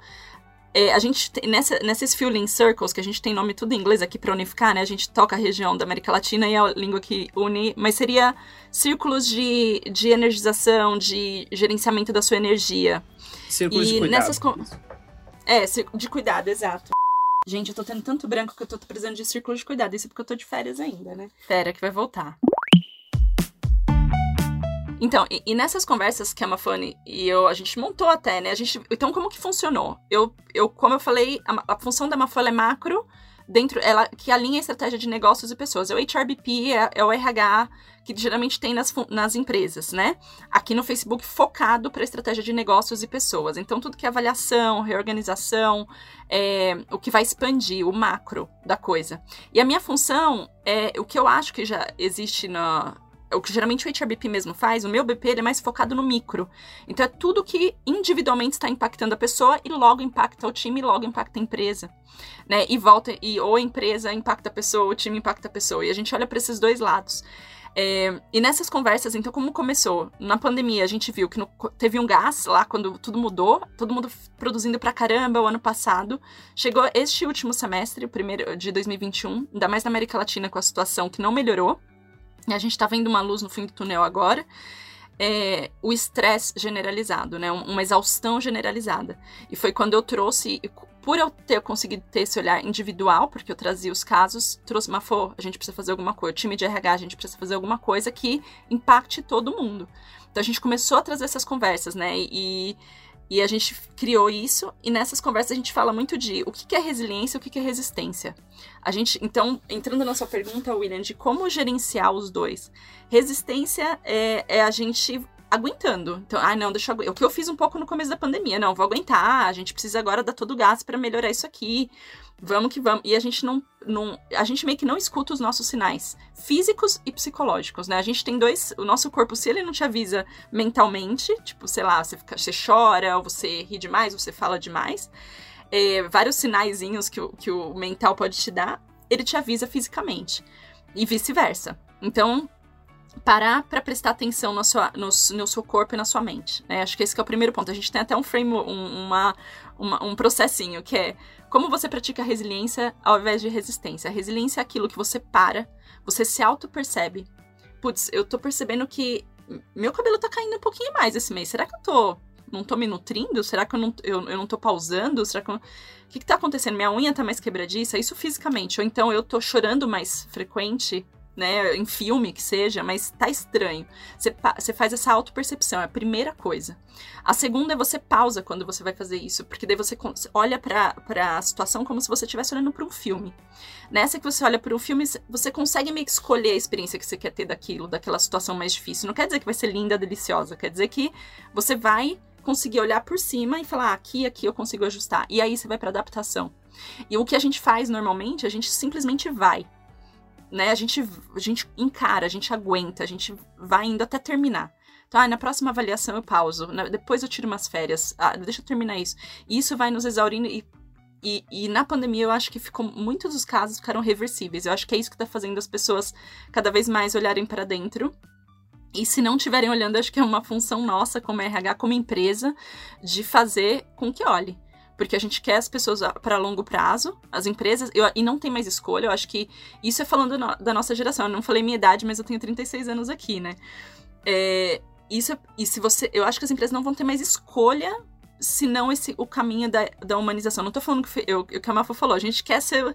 É, a gente, nessa, nesses Fueling Circles, que a gente tem nome tudo em inglês aqui para unificar, né? A gente toca a região da América Latina e é a língua que une, mas seria círculos de, de energização, de gerenciamento da sua energia. Círculos e de cuidado. Nessas, É, de cuidado, exato. Gente, eu tô tendo tanto branco que eu tô precisando de círculo de cuidado. Isso é porque eu tô de férias ainda, né? Fera que vai voltar. Então, e, e, nessas conversas que a Mafone e eu, a gente montou até, né? A gente, então, como que funcionou? Eu, eu como eu falei, a, a função da Mafone é macro, dentro, ela que alinha a estratégia de negócios e pessoas. O HRBP é, é o RH que geralmente tem nas, nas empresas, né? Aqui no Facebook, focado para estratégia de negócios e pessoas. Então, tudo que é avaliação, reorganização, é, o que vai expandir, o macro da coisa. E a minha função é o que eu acho que já existe na, o que geralmente o HRBP mesmo faz, o meu BP ele é mais focado no micro. Então é tudo que individualmente está impactando a pessoa e logo impacta o time logo impacta a empresa. Né? E volta, e ou a empresa impacta a pessoa, o time impacta a pessoa. E a gente olha para esses dois lados. É, e nessas conversas, então, como começou? Na pandemia, a gente viu que no, teve um gás lá quando tudo mudou, todo mundo produzindo pra caramba o ano passado. Chegou este último semestre, o primeiro de 2021, ainda mais na América Latina, com a situação que não melhorou. A gente tá vendo uma luz no fim do túnel agora. É, o estresse generalizado, né? Uma exaustão generalizada. E foi quando eu trouxe, por eu ter conseguido ter esse olhar individual, porque eu trazia os casos, trouxe uma for, a gente precisa fazer alguma coisa, time de RH, a gente precisa fazer alguma coisa que impacte todo mundo. Então a gente começou a trazer essas conversas, né? E, e a gente criou isso, e nessas conversas a gente fala muito de o que é resiliência e o que é resistência. A gente, então, entrando na sua pergunta, William, de como gerenciar os dois. Resistência é, é a gente aguentando. Então, ah, não, deixa eu O que eu fiz um pouco no começo da pandemia, não, vou aguentar, a gente precisa agora dar todo o gás para melhorar isso aqui vamos que vamos. E a gente não, não. A gente meio que não escuta os nossos sinais físicos e psicológicos, né? A gente tem dois. O nosso corpo, se ele não te avisa mentalmente, tipo, sei lá, você, fica, você chora, ou você ri demais, ou você fala demais. É, vários sinaizinhos que o, que o mental pode te dar, ele te avisa fisicamente. E vice-versa. Então, parar para prestar atenção no, sua, no, no, seu corpo e na sua mente. Né? Acho que esse que é o primeiro ponto. A gente tem até um frame, um, uma, uma, um processinho que é como você pratica resiliência ao invés de resistência. A resiliência é aquilo que você para, você se auto-percebe. Putz, eu tô percebendo que meu cabelo tá caindo um pouquinho mais esse mês. Será que eu tô não tô me nutrindo? Será que eu não, eu, eu não tô pausando? Será que eu... O que, que tá acontecendo? Minha unha tá mais quebradiça? Isso fisicamente. Ou então eu tô chorando mais frequente né, em filme que seja, mas tá estranho. Você, você faz essa autopercepção, é a primeira coisa. A segunda é você pausa quando você vai fazer isso, porque daí você olha para a situação como se você estivesse olhando para um filme. Nessa que você olha para um filme, você consegue meio que escolher a experiência que você quer ter daquilo, daquela situação mais difícil. Não quer dizer que vai ser linda, deliciosa, quer dizer que você vai conseguir olhar por cima e falar, ah, aqui, aqui eu consigo ajustar. E aí você vai para adaptação. E o que a gente faz normalmente, a gente simplesmente vai né? A gente, a gente encara, a gente aguenta, a gente vai indo até terminar. Então, ah, na próxima avaliação eu pauso, na, depois eu tiro umas férias, ah, deixa eu terminar isso. E isso vai nos exaurindo e, e, e, na pandemia eu acho que ficou, muitos dos casos ficaram reversíveis. Eu acho que é isso que tá fazendo as pessoas cada vez mais olharem para dentro. E se não estiverem olhando, acho que é uma função nossa como RH, como empresa, de fazer com que olhe porque a gente quer as pessoas para longo prazo, as empresas, eu, e não tem mais escolha. Eu acho que isso é falando no, da nossa geração. Eu não falei minha idade, mas eu tenho 36 anos aqui, né? É, isso, e se você. Eu acho que as empresas não vão ter mais escolha se não esse, o caminho da, da humanização. Não tô falando que eu, o que a Mafa falou, a gente quer ser.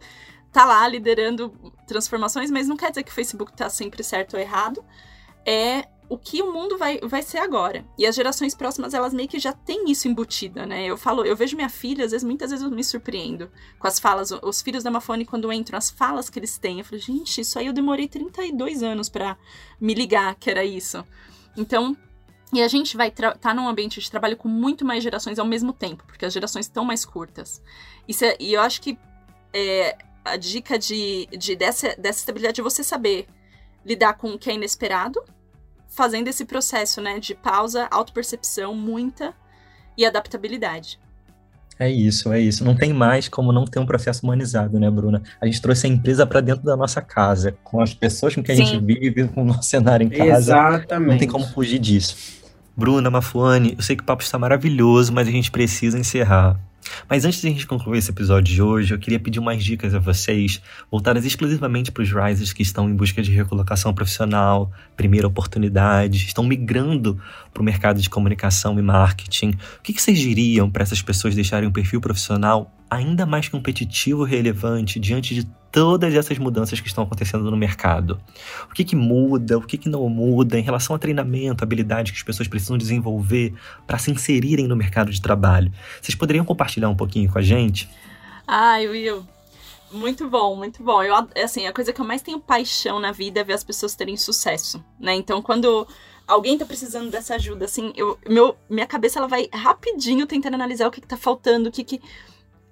tá lá liderando transformações, mas não quer dizer que o Facebook tá sempre certo ou errado. É o que o mundo vai, vai ser agora. E as gerações próximas, elas meio que já têm isso embutida, né? Eu falo, eu vejo minha filha, às vezes, muitas vezes eu me surpreendo com as falas, os filhos da Mafone, quando entram, as falas que eles têm. Eu falo, gente, isso aí eu demorei 32 anos para me ligar que era isso. Então, e a gente vai estar tá num ambiente de trabalho com muito mais gerações ao mesmo tempo, porque as gerações estão mais curtas. Isso é, e eu acho que é, a dica de, de dessa, dessa estabilidade de você saber lidar com o que é inesperado, fazendo esse processo, né, de pausa, autopercepção, muita e adaptabilidade. É isso, é isso. Não tem mais como não ter um processo humanizado, né, Bruna? A gente trouxe a empresa para dentro da nossa casa, com as pessoas com que a Sim. gente vive, com o nosso cenário em casa. Exatamente. Não tem como fugir disso. Bruna, Mafuane, eu sei que o papo está maravilhoso, mas a gente precisa encerrar. Mas antes de a gente concluir esse episódio de hoje, eu queria pedir umas dicas a vocês, voltadas exclusivamente para os risers que estão em busca de recolocação profissional, primeira oportunidade, estão migrando para o mercado de comunicação e marketing. O que, que vocês diriam para essas pessoas deixarem um perfil profissional ainda mais competitivo e relevante diante de todas essas mudanças que estão acontecendo no mercado. O que, que muda, o que, que não muda em relação a treinamento, habilidade que as pessoas precisam desenvolver para se inserirem no mercado de trabalho. Vocês poderiam compartilhar um pouquinho com a gente? Ai, Will, muito bom, muito bom. Eu, assim, a coisa que eu mais tenho paixão na vida é ver as pessoas terem sucesso, né? Então, quando alguém tá precisando dessa ajuda, assim, eu, meu, minha cabeça ela vai rapidinho tentando analisar o que, que tá faltando, o que que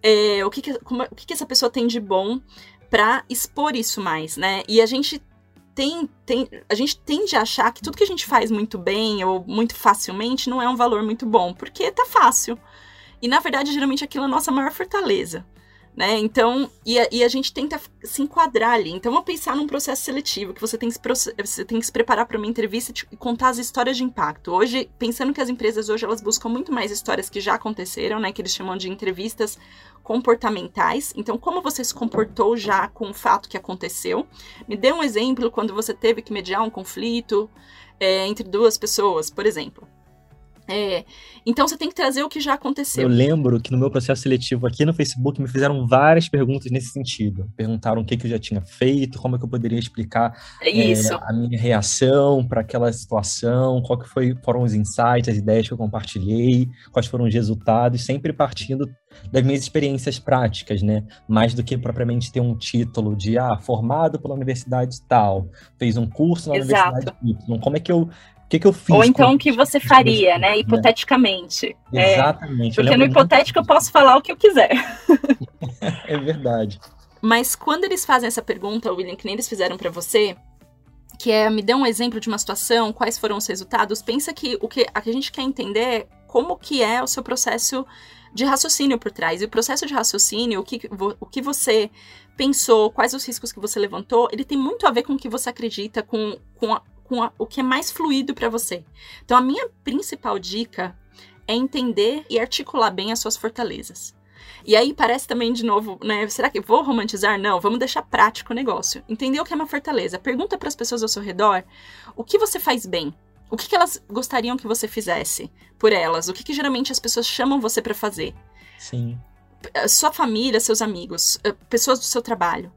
é, o, que, que, como, o que, que essa pessoa tem de bom para expor isso mais, né? E a gente tem, tem, a gente tende a achar que tudo que a gente faz muito bem ou muito facilmente não é um valor muito bom, porque tá fácil. E na verdade, geralmente aquilo é a nossa maior fortaleza. Né? Então, e a, e a, gente tenta se enquadrar ali. Então, vamos pensar num processo seletivo, que você tem que se, você tem que se preparar para uma entrevista e contar as histórias de impacto. Hoje, pensando que as empresas hoje elas buscam muito mais histórias que já aconteceram, né? Que eles chamam de entrevistas comportamentais. Então, como você se comportou já com o fato que aconteceu? Me dê um exemplo quando você teve que mediar um conflito é, entre duas pessoas, por exemplo. É, então você tem que trazer o que já aconteceu. Eu lembro que no meu processo seletivo aqui no Facebook me fizeram várias perguntas nesse sentido. Perguntaram o que, que eu já tinha feito, como é que eu poderia explicar é, a minha reação para aquela situação, qual que foi, foram os insights, as ideias que eu compartilhei, quais foram os resultados, sempre partindo das minhas experiências práticas, né? Mais do que propriamente ter um título de ah, formado pela universidade tal, fez um curso na Exato. universidade Y. Como é que eu o que, que eu fiz? Ou então o que você faria, né? Hipoteticamente. É, Exatamente. É, porque no hipotético muito... eu posso falar o que eu quiser. é verdade. Mas quando eles fazem essa pergunta, William, que nem eles fizeram para você, que é me dê um exemplo de uma situação, quais foram os resultados, pensa que o que a gente quer entender é como que é o seu processo de raciocínio por trás. E o processo de raciocínio, o que, o que você pensou, quais os riscos que você levantou, ele tem muito a ver com o que você acredita, com, com a, com a, o que é mais fluido para você. Então, a minha principal dica é entender e articular bem as suas fortalezas. E aí parece também de novo, né? Será que vou romantizar? Não, vamos deixar prático o negócio. Entender o que é uma fortaleza. Pergunta para as pessoas ao seu redor o que você faz bem. O que, que elas gostariam que você fizesse por elas? O que, que geralmente as pessoas chamam você para fazer? Sim. Sua família, seus amigos, eh, pessoas do seu trabalho.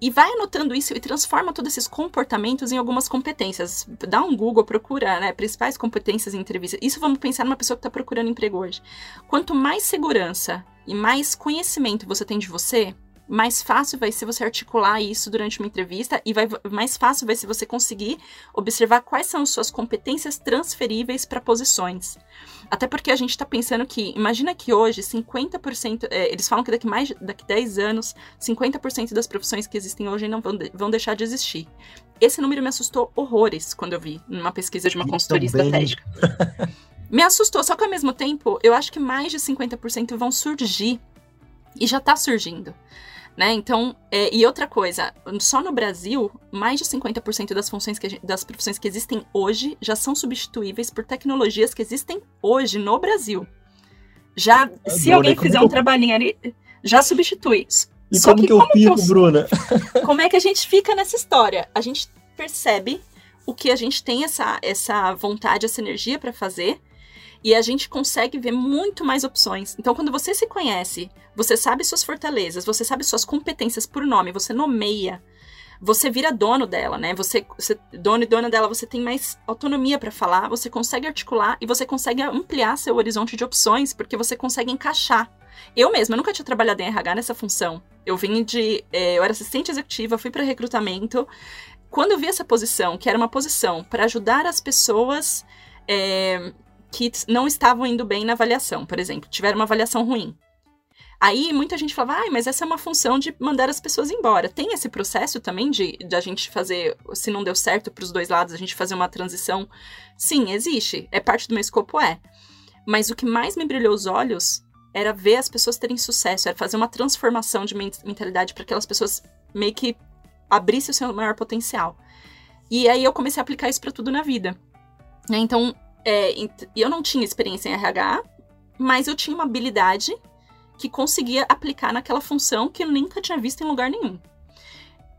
E vai anotando isso e transforma todos esses comportamentos em algumas competências. Dá um Google, procura, né, principais competências em entrevista. Isso vamos pensar numa pessoa que está procurando emprego hoje. Quanto mais segurança e mais conhecimento você tem de você, mais fácil vai ser você articular isso durante uma entrevista e vai, mais fácil vai ser você conseguir observar quais são suas competências transferíveis para posições. Até porque a gente está pensando que, imagina que hoje 50%, é, eles falam que daqui mais daqui 10 anos, 50% das profissões que existem hoje não vão, de, vão deixar de existir. Esse número me assustou horrores quando eu vi numa pesquisa de uma consultoria estratégica. me assustou, só que ao mesmo tempo, eu acho que mais de 50% vão surgir e já está surgindo. Né? Então, é, e outra coisa, só no Brasil, mais de 50% das funções que das profissões que existem hoje já são substituíveis por tecnologias que existem hoje no Brasil. Já, se alguém fizer um eu... trabalhinho ali, já substitui. E Só como que, que eu fico, eu... Bruna? Como é que a gente fica nessa história? A gente percebe o que a gente tem essa, essa vontade, essa energia para fazer, e a gente consegue ver muito mais opções. Então, quando você se conhece, você sabe suas fortalezas, você sabe suas competências por nome, você nomeia, você vira dono dela, né? Você, você dono e dona dela, você tem mais autonomia para falar, você consegue articular e você consegue ampliar seu horizonte de opções, porque você consegue encaixar. Eu mesma, eu nunca tinha trabalhado em RH nessa função. Eu vim de. É, eu era assistente executiva, fui para recrutamento. Quando eu vi essa posição, que era uma posição para ajudar as pessoas é, que não estavam indo bem na avaliação, por exemplo, tiveram uma avaliação ruim. Aí muita gente falava, ah, mas essa é uma função de mandar as pessoas embora. Tem esse processo também de, de a gente fazer, se não deu certo para os dois lados, a gente fazer uma transição? Sim, existe. É parte do meu escopo, é. Mas o que mais me brilhou os olhos era ver as pessoas terem sucesso, era fazer uma transformação de mentalidade para aquelas pessoas meio que abrissem o seu maior potencial. E aí eu comecei a aplicar isso para tudo na vida. Né? Então, é, eu não tinha experiência em RH, mas eu tinha uma habilidade que conseguia aplicar naquela função que eu nunca tinha visto em lugar nenhum.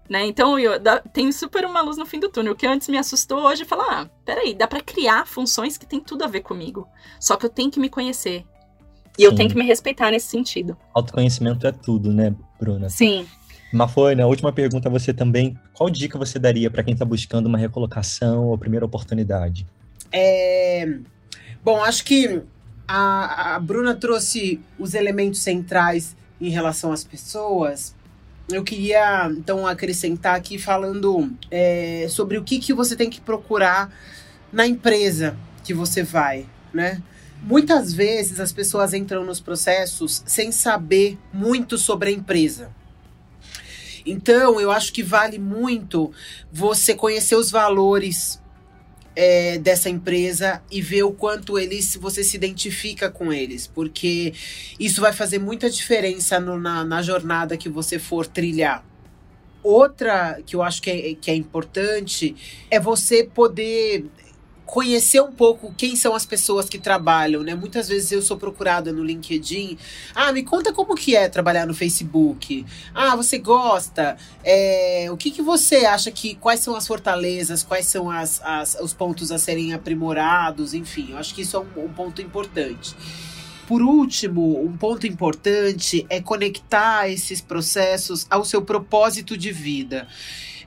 Né? Então, eu tenho super uma luz no fim do túnel. O que antes me assustou hoje falar: ah, peraí, dá para criar funções que tem tudo a ver comigo. Só que eu tenho que me conhecer. E eu tenho que me respeitar nesse sentido. Autoconhecimento é tudo, né, Bruna? Sim. Mas foi, na última pergunta a você também, qual dica você daria para quem está buscando uma recolocação ou primeira oportunidade? É... Bom, acho que a, a Bruna trouxe os elementos centrais em relação às pessoas. Eu queria, então, acrescentar aqui falando é, sobre o que, que você tem que procurar na empresa que você vai, né? Muitas vezes as pessoas entram nos processos sem saber muito sobre a empresa. Então, eu acho que vale muito você conhecer os valores é, dessa empresa e ver o quanto eles você se identifica com eles, porque isso vai fazer muita diferença no, na, na jornada que você for trilhar. Outra que eu acho que é, que é importante é você poder conhecer um pouco quem são as pessoas que trabalham, né? Muitas vezes eu sou procurada no LinkedIn. Ah, me conta como que é trabalhar no Facebook. Ah, você gosta? É, o que, que você acha que quais são as fortalezas? Quais são as, as os pontos a serem aprimorados? Enfim, eu acho que isso é um, um ponto importante. Por último, um ponto importante é conectar esses processos ao seu propósito de vida.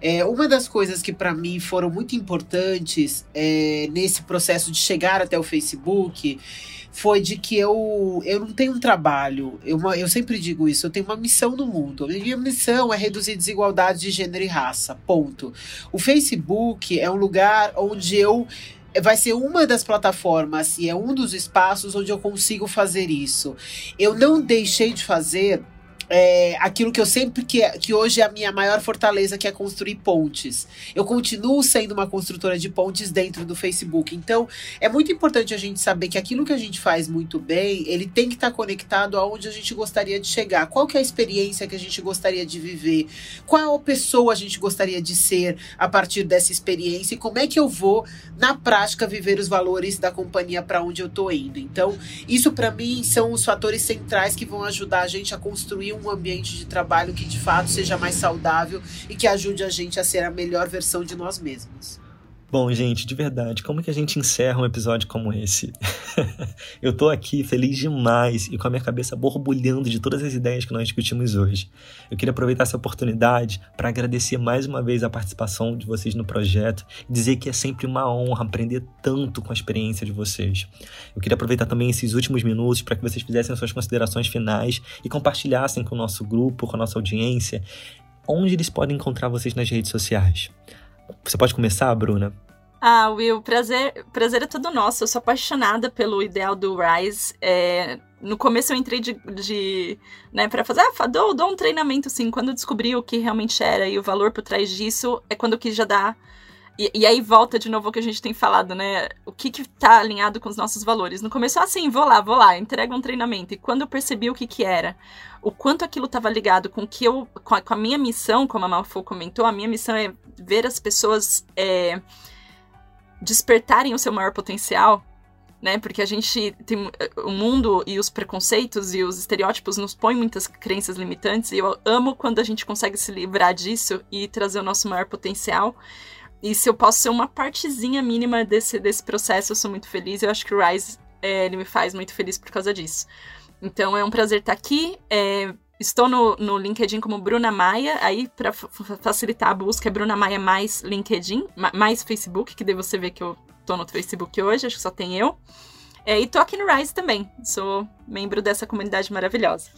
É, uma das coisas que para mim foram muito importantes é, nesse processo de chegar até o Facebook foi de que eu, eu não tenho um trabalho. Eu, eu sempre digo isso, eu tenho uma missão no mundo. Minha missão é reduzir desigualdade de gênero e raça. Ponto. O Facebook é um lugar onde eu vai ser uma das plataformas e é um dos espaços onde eu consigo fazer isso. Eu não deixei de fazer é, aquilo que eu sempre que, que hoje é a minha maior fortaleza, que é construir pontes. Eu continuo sendo uma construtora de pontes dentro do Facebook. Então, é muito importante a gente saber que aquilo que a gente faz muito bem, ele tem que estar tá conectado aonde a gente gostaria de chegar. Qual que é a experiência que a gente gostaria de viver? Qual pessoa a gente gostaria de ser a partir dessa experiência? E como é que eu vou, na prática, viver os valores da companhia para onde eu estou indo? Então, isso para mim são os fatores centrais que vão ajudar a gente a construir um ambiente de trabalho que de fato seja mais saudável e que ajude a gente a ser a melhor versão de nós mesmos. Bom, gente, de verdade, como que a gente encerra um episódio como esse? eu tô aqui feliz demais e com a minha cabeça borbulhando de todas as ideias que nós discutimos hoje. Eu queria aproveitar essa oportunidade para agradecer mais uma vez a participação de vocês no projeto e dizer que é sempre uma honra aprender tanto com a experiência de vocês. Eu queria aproveitar também esses últimos minutos para que vocês fizessem as suas considerações finais e compartilhassem com o nosso grupo, com a nossa audiência, onde eles podem encontrar vocês nas redes sociais. Você pode começar, Bruna? Ah, Will, prazer, prazer é todo nosso. Eu sou apaixonada pelo ideal do Rise. É, no começo eu entrei de, de né, para fazer, ah, dou, dou um treinamento, assim. Quando eu descobri o que realmente era e o valor por trás disso, é quando eu quis já dar e, e, aí volta de novo o que a gente tem falado, né? O que que tá alinhado com os nossos valores. No começo, assim, vou lá, vou lá, entrega um treinamento. E quando eu percebi o que que era, o quanto aquilo estava ligado com que eu, com a, com a, minha missão, como a Malfo comentou, a minha missão é ver as pessoas é, despertarem o seu maior potencial, né? Porque a gente tem o mundo e os preconceitos e os estereótipos nos põem muitas crenças limitantes e eu amo quando a gente consegue se livrar disso e trazer o nosso maior potencial. E se eu posso ser uma partezinha mínima desse, desse processo, eu sou muito feliz. Eu acho que o Rise, é, ele me faz muito feliz por causa disso. Então é um prazer estar aqui. É, estou no, no LinkedIn como Bruna Maia. Aí, para facilitar a busca, é Bruna Maia mais LinkedIn, mais Facebook, que daí você vê que eu tô no Facebook hoje, acho que só tem eu. É, e tô aqui no Rise também. Sou membro dessa comunidade maravilhosa.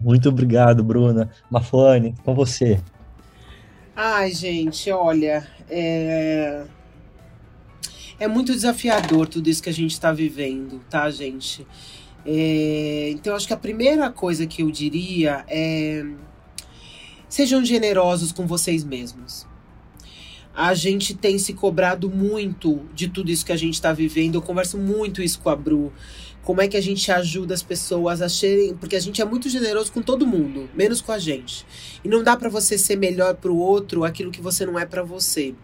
Muito obrigado, Bruna. Mafone, com você. Ai, gente, olha, é... é muito desafiador tudo isso que a gente está vivendo, tá, gente? É... Então, acho que a primeira coisa que eu diria é sejam generosos com vocês mesmos. A gente tem se cobrado muito de tudo isso que a gente está vivendo. Eu converso muito isso com a Bru como é que a gente ajuda as pessoas a serem. Porque a gente é muito generoso com todo mundo, menos com a gente. E não dá para você ser melhor para o outro aquilo que você não é para você.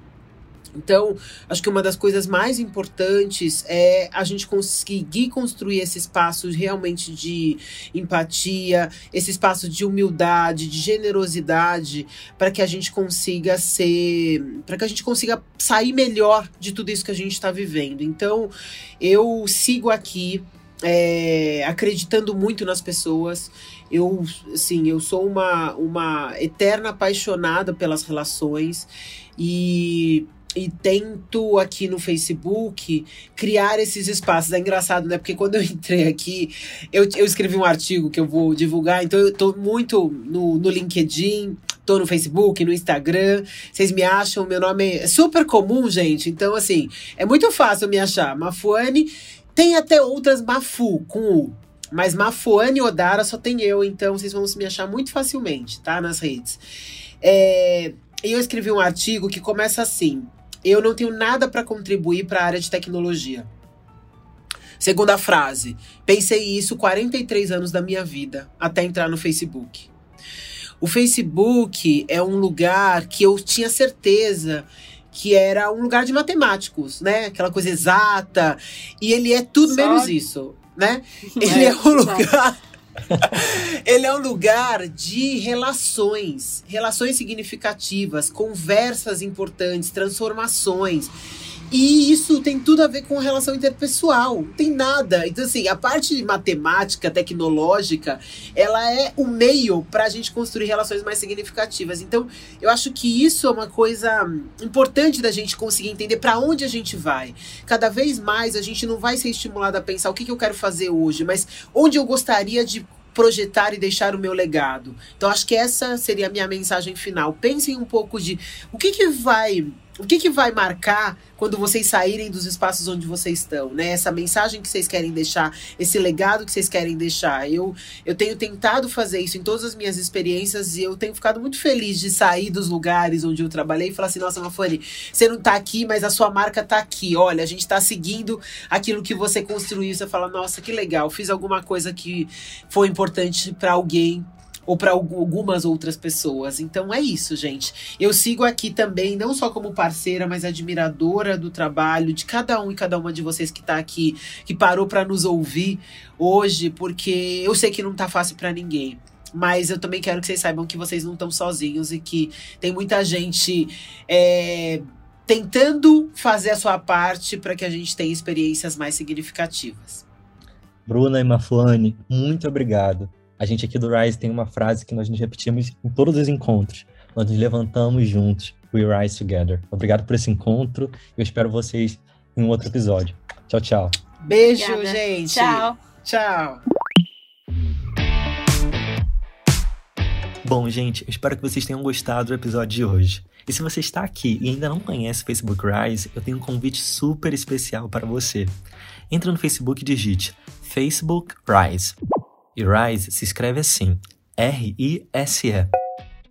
Então, acho que uma das coisas mais importantes é a gente conseguir construir esse espaço realmente de empatia, esse espaço de humildade, de generosidade, para que a gente consiga ser. para que a gente consiga sair melhor de tudo isso que a gente está vivendo. Então, eu sigo aqui. É, acreditando muito nas pessoas, eu, assim, eu sou uma, uma eterna apaixonada pelas relações e e tento aqui no Facebook criar esses espaços. É engraçado, né? Porque quando eu entrei aqui, eu, eu escrevi um artigo que eu vou divulgar, então eu tô muito no, no LinkedIn, tô no Facebook, no Instagram. Vocês me acham, meu nome é super comum, gente. Então, assim, é muito fácil me achar. Mafuane. Tem até outras Mafu com U. Mas Mafuane Odara só tem eu, então vocês vão me achar muito facilmente, tá? Nas redes. É, eu escrevi um artigo que começa assim: eu não tenho nada para contribuir para a área de tecnologia. Segunda frase. Pensei isso 43 anos da minha vida, até entrar no Facebook. O Facebook é um lugar que eu tinha certeza que era um lugar de matemáticos, né? Aquela coisa exata. E ele é tudo Só... menos isso, né? Ele é, é um lugar ele é um lugar de relações, relações significativas, conversas importantes, transformações. E isso tem tudo a ver com relação interpessoal. Tem nada. Então, assim, a parte matemática, tecnológica, ela é o meio para a gente construir relações mais significativas. Então, eu acho que isso é uma coisa importante da gente conseguir entender para onde a gente vai. Cada vez mais a gente não vai ser estimulado a pensar o que, que eu quero fazer hoje, mas onde eu gostaria de projetar e deixar o meu legado. Então acho que essa seria a minha mensagem final. Pensem um pouco de o que que vai o que, que vai marcar quando vocês saírem dos espaços onde vocês estão, né? Essa mensagem que vocês querem deixar, esse legado que vocês querem deixar. Eu, eu tenho tentado fazer isso em todas as minhas experiências e eu tenho ficado muito feliz de sair dos lugares onde eu trabalhei e falar assim: nossa, Mafane, você não tá aqui, mas a sua marca tá aqui. Olha, a gente tá seguindo aquilo que você construiu. Você fala: nossa, que legal, fiz alguma coisa que foi importante para alguém ou para algumas outras pessoas. Então é isso, gente. Eu sigo aqui também, não só como parceira, mas admiradora do trabalho de cada um e cada uma de vocês que está aqui, que parou para nos ouvir hoje, porque eu sei que não tá fácil para ninguém. Mas eu também quero que vocês saibam que vocês não estão sozinhos e que tem muita gente é, tentando fazer a sua parte para que a gente tenha experiências mais significativas. Bruna e Maflane, muito obrigado. A gente aqui do Rise tem uma frase que nós nos repetimos em todos os encontros. Nós nos levantamos juntos. We rise together. Obrigado por esse encontro. Eu espero vocês em um outro episódio. Tchau, tchau. Beijo, Obrigada. gente. Tchau. Tchau. Bom, gente, eu espero que vocês tenham gostado do episódio de hoje. E se você está aqui e ainda não conhece o Facebook Rise, eu tenho um convite super especial para você. Entra no Facebook e digite Facebook Rise. E Rise se escreve assim: R-I-S-E.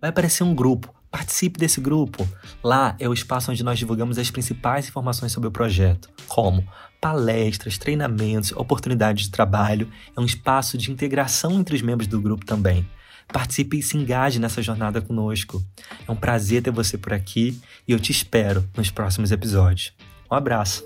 Vai aparecer um grupo. Participe desse grupo. Lá é o espaço onde nós divulgamos as principais informações sobre o projeto, como palestras, treinamentos, oportunidades de trabalho. É um espaço de integração entre os membros do grupo também. Participe e se engaje nessa jornada conosco. É um prazer ter você por aqui e eu te espero nos próximos episódios. Um abraço.